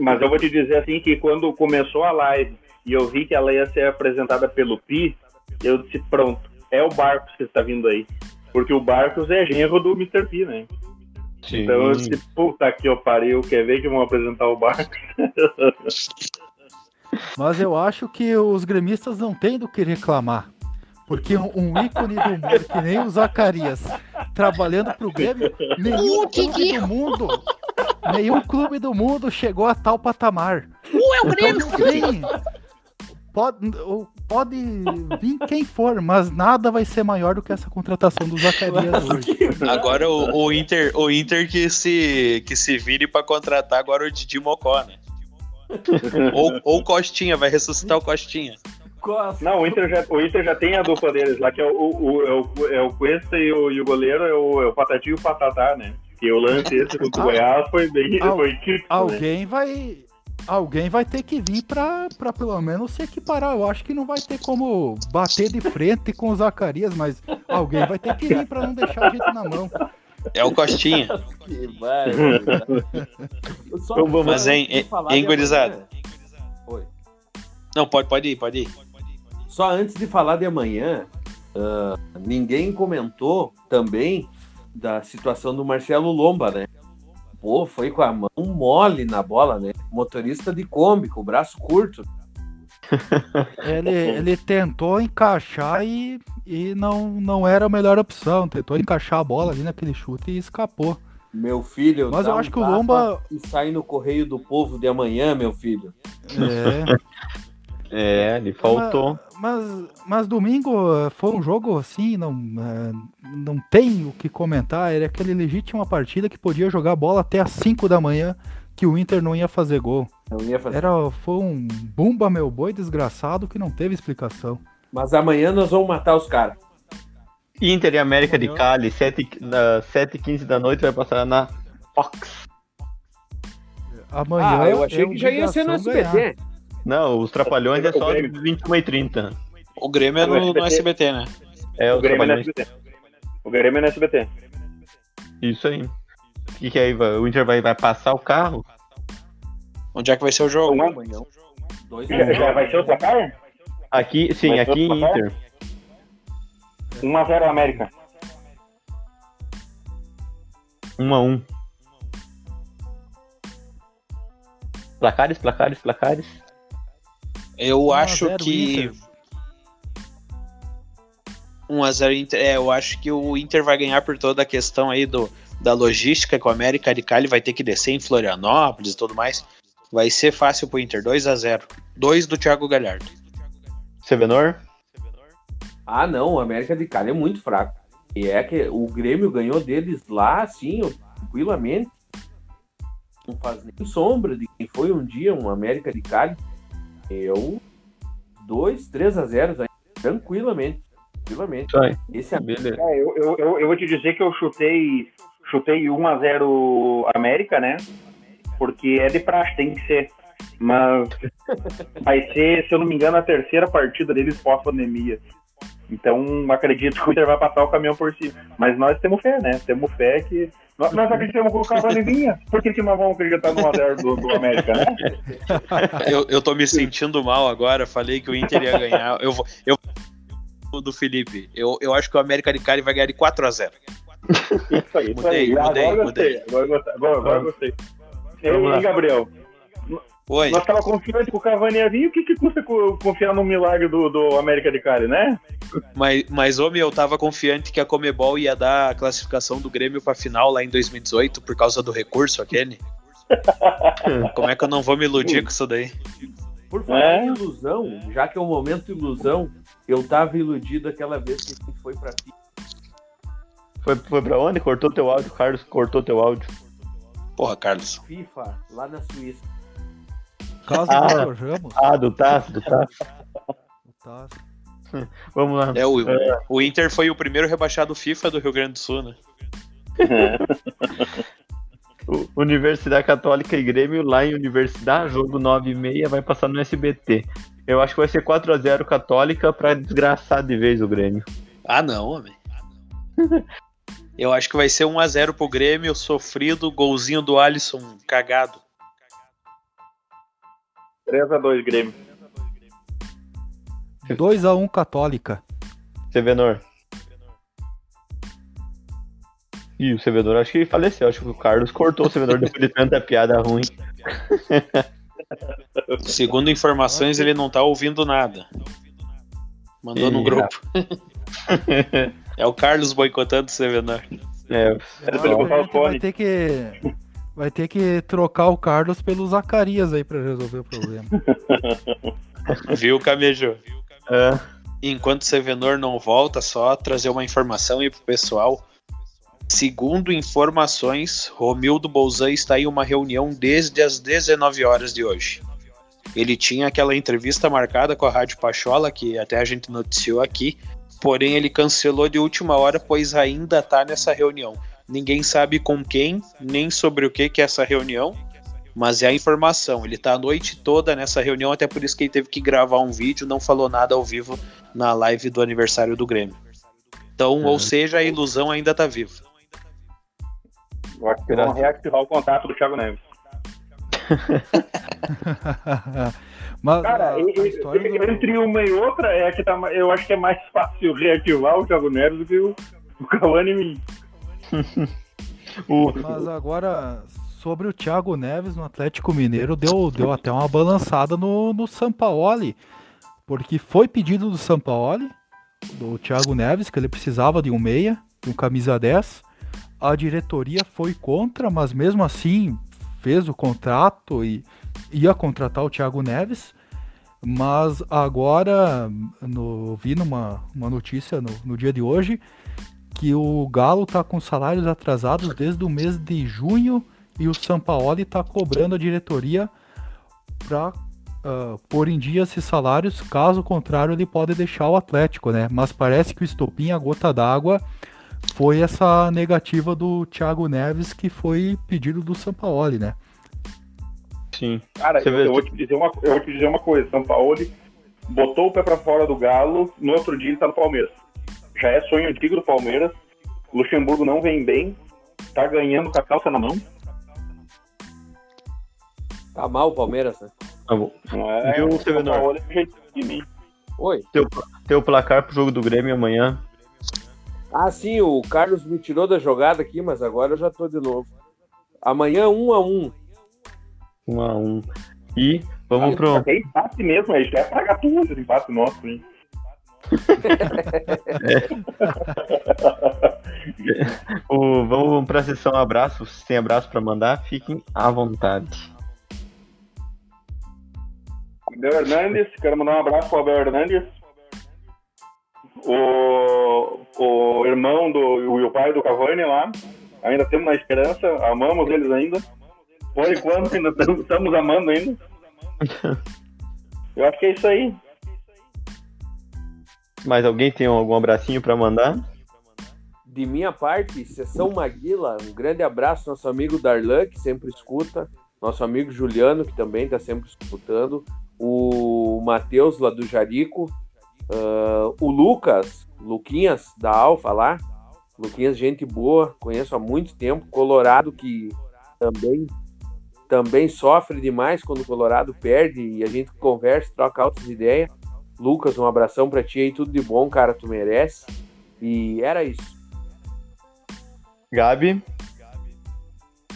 Mas eu vou te dizer assim que quando começou a live e eu vi que ela ia ser apresentada pelo Pi, eu disse, pronto, é o Barcos que está vindo aí. Porque o Barcos é genro do Mr. P, né? Sim. Então eu disse, puta que eu pariu, quer ver que vão apresentar o Barcos? Mas eu acho que os gremistas não têm do que reclamar. Porque um, um ícone do mundo, que nem o Zacarias, trabalhando pro Grêmio, nenhum Uh, que clube do mundo, nenhum clube do mundo chegou a tal patamar. Uh, é o Então Grêmio. tem. Pode, pode vir quem for, mas nada vai ser maior do que essa contratação do Zacarias hoje. Agora o, o Inter, o Inter que se que se vire pra contratar agora o Didi Mocó, né? Ou, ou Costinha, vai ressuscitar o Costinha. Costa. Não, o Inter, já, o Inter já tem a dupla deles lá, que é o, o, é o, é o Cuesta e o, e o goleiro é o, é o Patati e o Patatá, né? E o lance esse contra o Ah. Goiás foi bem Al- foi típico, né? Alguém vai. Alguém vai ter que vir pra, pra pelo menos se equiparar. Eu acho que não vai ter como bater de frente com o Zacarias, mas alguém vai ter que vir pra não deixar a gente na mão. É o Costinha. Que barbaridade. Só- Então vamos- Mas, hein, gurizada? amanhã- Oi. Não, pode, pode ir, pode ir. Só antes de falar de amanhã, ah, ninguém comentou também da situação do Marcelo Lomba, né? Pô, foi com a mão mole na bola, né? Motorista de Kombi, com o braço curto. Ele, ele tentou encaixar e, e não, não era a melhor opção. Tentou encaixar a bola ali naquele chute e escapou. Meu filho. Mas eu um acho que o Lomba- E sai no Correio do Povo de amanhã, meu filho. É, É, ele faltou. mas, mas domingo eh, foi um jogo assim, não, eh, não tem o que comentar. Era aquele legítima partida que podia jogar bola até às 5 da manhã, que o Inter não ia fazer gol. Não ia fazer. Era, foi um bumba meu boi desgraçado que não teve explicação. Mas amanhã nós vamos matar os caras. Inter e América de Amanhã. Cali, 7, na 7h15 da noite, vai passar na Fox. Amanhã ah, eu achei é que já ia ser no obrigação ganhar. SBT. Não, os Trapalhões é O só de Grêmio. 21h30. O Grêmio é no, no SBT, né? É, O os Grêmio é no Trapalhões. SBT. O Grêmio é no SBT. Isso aí. O que, que é aí? O Inter vai, vai passar o carro? Onde é que vai ser o jogo? Dois Já, vai ser o placar? Aqui, sim, Vai aqui o em? Inter. 1x0 América. 1 a 1 Placares, placares, placares. Eu 1 a acho 0 que. Inter. 1x0 Inter. É, eu acho que o Inter vai ganhar por toda a questão aí do, da logística que o América de Cali vai ter que descer em Florianópolis e tudo mais. Vai ser fácil pro Inter, 2x0. 2 do Thiago Galhardo. Sevenor? Ah, não, o América de Cali é muito fraco. E é que o Grêmio ganhou deles lá, assim, tranquilamente. Não faz nem sombra de quem foi um dia um América de Cali. Eu, 2, 3 a 0 aí, tranquilamente. Tranquilamente. Aí. Esse é Beleza. É, eu, eu, eu, eu vou te dizer que eu chutei, chutei 1x0 América, né? Porque é de praxe, tem que ser. Mas vai ser, se eu não me engano, a terceira partida deles pós-pandemia. Então acredito que o Inter vai passar o caminhão por cima. Mas nós temos fé, né? Temos fé que. Nós, nós acreditamos que o Cavani vinha. Por que, que nós vamos acreditar no 1x0 do, do América, né? Eu, eu tô me sentindo mal agora. Falei que o Inter ia ganhar. Eu vou. Eu do Felipe. Eu, eu acho que o América de Cali vai ganhar de 4x0. Isso aí, isso Mudei, aí. mudei, agora mudei. gostei. Agora. Agora, agora gostei. Lá. Ei, Gabriel, Oi. nós tava confiante que o Cavani ia vir. O que, que custa co- confiar no milagre do, do América de Cali, né? Mas, mas, homem, eu tava confiante que a Comebol ia dar a classificação do Grêmio pra final lá em 2018 por causa do recurso aquele. Como é que eu não vou me iludir com isso daí? Por falar É. ilusão, já que é um momento de ilusão, eu tava iludido aquela vez que a gente foi pra FIFA. Foi, foi pra onde? Cortou teu áudio, Carlos? Cortou teu áudio. Porra, Carlos. FIFA lá na Suíça. Caso Ah. do Vitor Ramos. Ah, do Tasso, do Tasso. Tá. Vamos lá. É, o, o Inter foi o primeiro rebaixado FIFA do Rio Grande do Sul, né? Universidade Católica e Grêmio lá em Universidade, jogo 9 e meia, vai passar no SBT. Eu acho que vai ser 4x0 Católica pra desgraçar de vez o Grêmio. Ah, não, homem. Eu acho que vai ser 1x0 pro Grêmio, sofrido, golzinho do Alisson cagado. 3x2 Grêmio. 2x1 Católica. Sevenor. Ih, o Sevenor acho que faleceu. Acho que o Carlos cortou o Sevenor depois de tanta piada ruim. Segundo informações, ele não tá ouvindo nada. Mandou no Ih, grupo. É o Carlos boicotando o Sevenor. É, Era pra ele botar que vai ter que vai ter que trocar o Carlos pelo Zacarias aí pra resolver o problema. Viu, Camejo? é, Enquanto o Sevenor não volta, só trazer uma informação aí pro pessoal. Segundo informações, Romildo Bolzan está em uma reunião desde as 19 horas de hoje. Ele tinha aquela entrevista marcada com a Rádio Pachola, que até a gente noticiou aqui, porém ele cancelou de última hora, pois ainda está nessa reunião. Ninguém sabe com quem, nem sobre o que, que é essa reunião, mas é a informação. Ele está a noite toda nessa reunião, até por isso que ele teve que gravar um vídeo, não falou nada ao vivo na live do aniversário do Grêmio. Então, ou seja, a ilusão ainda está viva. Eu acho que vamos reativar o contato do Thiago Neves. Mas Cara, a, e- e- do- entre uma e outra, é a que tá, eu acho que é mais fácil reativar o Thiago Neves do que o, o Cavani em mim. o, Mas agora, sobre o Thiago Neves no Atlético Mineiro, deu, deu até uma balançada no, no Sampaoli. Porque foi pedido do Sampaoli, do Thiago Neves, que ele precisava de um meia, de um camisa 10. A diretoria foi contra, mas mesmo assim fez o contrato e ia contratar o Thiago Neves. Mas agora, no, vi numa uma notícia no, no dia de hoje, que o Galo tá com salários atrasados desde o mês de junho e o Sampaoli tá cobrando a diretoria para pôr em dia esses salários, caso contrário ele pode deixar o Atlético, né? Mas parece que o estopim, a gota d'água, foi essa negativa do Thiago Neves que foi pedido do Sampaoli, né? sim. Cara, eu, eu vou te dizer uma, eu vou te dizer uma coisa. São Paulo botou o pé pra fora do Galo, no outro dia ele tá no Palmeiras. Já é sonho antigo do Palmeiras. Luxemburgo não vem bem, tá ganhando com a calça na mão. Tá mal o Palmeiras, né? Tá bom. Não é, é do jeito de mim. Oi. Teu placar pro jogo do Grêmio amanhã. Ah, sim, o Carlos me tirou da jogada aqui, mas agora eu já tô de novo. Amanhã, um a um. 1 a 1 E vamos pro. É empate mesmo, a gente vai pagar tudo esse empate nosso, hein? o, vamos pra sessão abraços. Tem abraço pra mandar, fiquem à vontade. Abel Hernandes, quero mandar um abraço pro Abel Hernandes. O, o irmão do e o pai do Cavani lá. Ainda temos na esperança, amamos eles ainda. Por enquanto, ainda estamos amando ainda. Eu acho que é isso aí. Mais alguém tem algum abracinho para mandar? De minha parte, Sessão Maguila, um grande abraço nosso amigo Darlan, que sempre escuta, nosso amigo Juliano, que também está sempre escutando, o Matheus lá do Jarico, uh, o Lucas, Luquinhas da Alfa lá, Luquinhas, gente boa, conheço há muito tempo, Colorado que também também sofre demais quando o Colorado perde e a gente conversa, troca altas ideias. Lucas, um abração para ti aí, tudo de bom, cara, tu merece. E era isso. Gabi?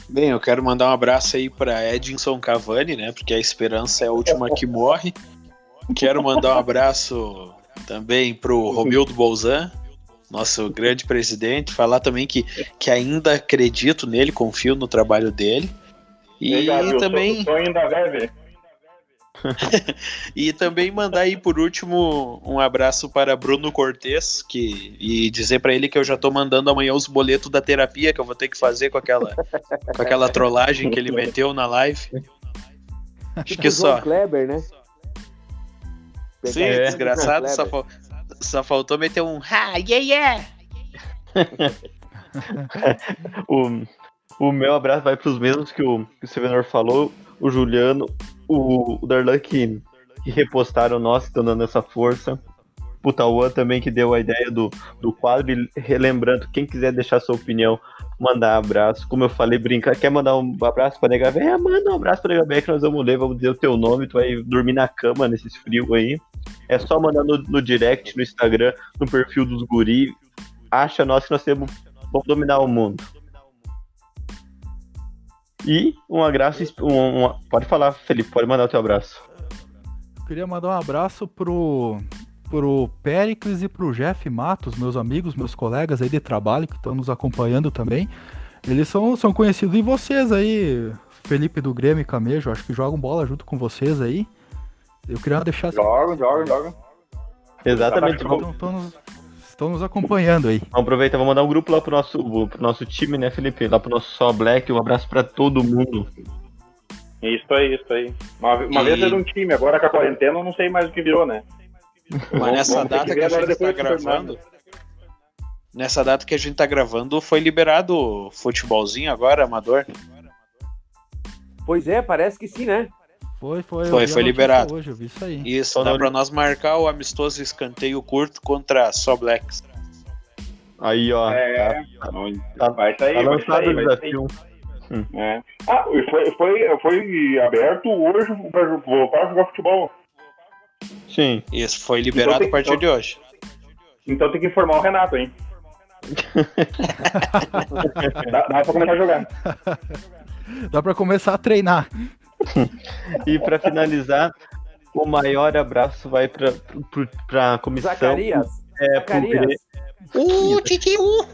Bem, eu quero mandar um abraço aí para Edinson Cavani, né? Porque a esperança é a última que morre. Quero mandar um abraço também pro Romildo Bolzan, nosso grande presidente. Falar também que, que ainda acredito nele, confio no trabalho dele. E, Gabi, também. ainda deve. e também mandar aí por último um abraço para Bruno Cortes que e dizer para ele que eu já tô mandando amanhã os boletos da terapia que eu vou ter que fazer com aquela com aquela trollagem que ele meteu na live. Acho que só. Kleber, né? Sim, é. desgraçado, só, só, faltou meter um ha, yeah, yeah. o, o meu abraço vai para os mesmos que o, que o Sevenor falou, o Juliano, o, o Darlan que, que repostaram nós, que estão dando essa força. O Tauan também que deu a ideia do, do quadro. E relembrando, quem quiser deixar sua opinião, mandar abraço. Como eu falei, brincar, quer mandar um abraço pra Nega Véia? Manda um abraço pra Nega Véia que nós vamos ler, vamos dizer o teu nome, tu vai dormir na cama nesses frios aí. É só mandar no, no direct, no Instagram, no perfil dos guri. Acha nós que nós temos, vamos dominar o mundo. E um abraço. Um, um, pode falar, Felipe, pode mandar o teu abraço. Eu queria mandar um abraço pro, pro Pericles e pro Jeff Matos, meus amigos, meus colegas aí de trabalho que estão nos acompanhando também. Eles são, são conhecidos em vocês aí, Felipe do Grêmio e Camejo, acho que jogam bola junto com vocês aí. Eu queria deixar. Jogam, jogam, jogam. Exatamente. Então, estão nos, estão nos acompanhando aí. Vamos aproveitar, vamos mandar um grupo lá pro nosso, pro nosso time, né, Felipe? Lá pro nosso Só Black. Um abraço pra todo mundo. Isso aí, isso aí. Uma, uma e... vez era um time, agora com a quarentena eu não sei mais o que virou, né? Mas nessa data que, que a gente tá gravando. Nessa data que a gente tá gravando, foi liberado o futebolzinho agora, amador? Pois é, parece que sim, né? Foi, foi. Foi, foi liberado. Hoje, eu vi isso aí. Isso, dá pra nós marcar o amistoso escanteio curto contra só Blacks. Aí, ó. É, tá, tá, vai sair, tá lançado o desafio. Hum. É. Ah, foi, foi, foi aberto hoje para voltar a jogar futebol. Sim. Isso foi liberado então, a partir então, de hoje. Então tem que informar o Renato, hein? dá, dá pra começar a jogar. Dá pra começar a treinar. e para finalizar, o maior abraço vai para a comissão. Zacarias. É, Zacarias. Uh, Titi, uh,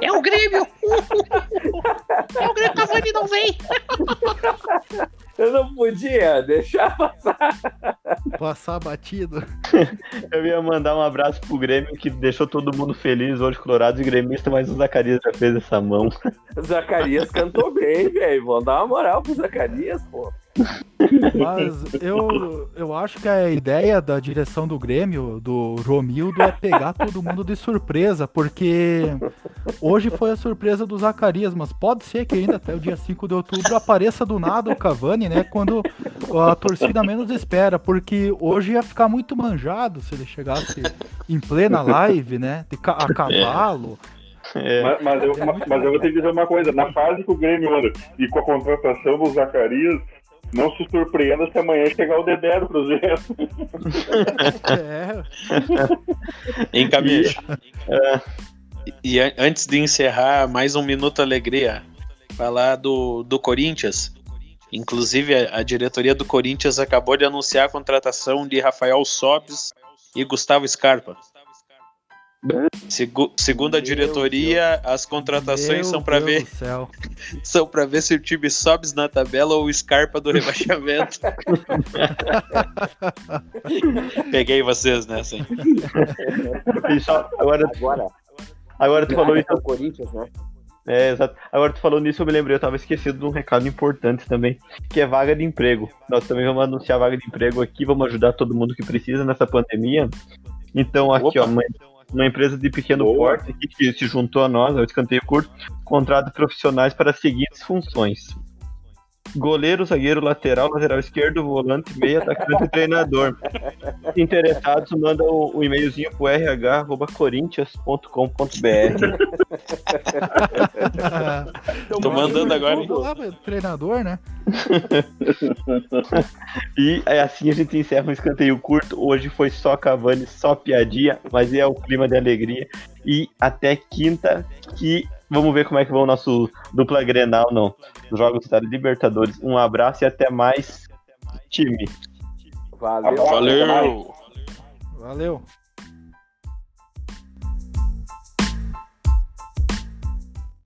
é o Grêmio! Uh, é o Grêmio, Cavani não vem! Eu não podia deixar passar. Passar batido. Eu ia mandar um abraço pro Grêmio que deixou todo mundo feliz hoje, Colorado e gremista, mas o Zacarias já fez essa mão. O Zacarias cantou bem, velho. Vamos dar uma moral pro Zacarias, pô. Mas eu, eu acho que a ideia da direção do Grêmio, do Romildo, é pegar todo mundo de surpresa, porque hoje foi a surpresa do Zacarias, mas pode ser que ainda até o dia 5 de outubro apareça do nada o Cavani, né? Quando a torcida menos espera, porque hoje ia ficar muito manjado se ele chegasse em plena live, né? De ca a cavalo. É. Mas, mas, eu, mas eu vou ter que dizer uma coisa: na fase que o Grêmio anda e com a contratação do Zacarias, não se surpreenda se amanhã chegar o Dedé do Cruzeiro. É. em caminho. É. E antes de encerrar, mais um minuto alegria. Falar do, do Corinthians. Inclusive, a, a diretoria do Corinthians acabou de anunciar a contratação de Rafael Sobis e Gustavo Scarpa. Segu- segundo a diretoria, as contratações Meu são para Deus ver são para ver se o time sobe na tabela ou o Scarpa do rebaixamento. Peguei vocês nessa. hein? Só- agora, Agora, agora tu falou isso. é o Corinthians, né? É, exato. Agora tu falou nisso, eu me lembrei, eu tava esquecido de um recado importante também, que é vaga de emprego. Nós também vamos anunciar vaga de emprego aqui, vamos ajudar todo mundo que precisa nessa pandemia. Então, aqui, Opa. ó, uma, uma empresa de pequeno Boa. porte que se juntou a nós, ao escanteio curto, contrata profissionais para as seguintes funções. Goleiro, zagueiro, lateral, lateral esquerdo, volante, meia, atacante e treinador. Interessados, manda o, o e-mailzinho pro rh.corinthians.com.br. Tô mandando agora, lá, treinador, né? E é assim a gente encerra um escanteio curto. Hoje foi só Cavani, só piadinha, mas é o clima de alegria. E até quinta, que vamos ver como é que vão o nosso dupla Grenal, não. Os jogos da Libertadores. Um abraço e até mais, time. Valeu. Valeu! Valeu.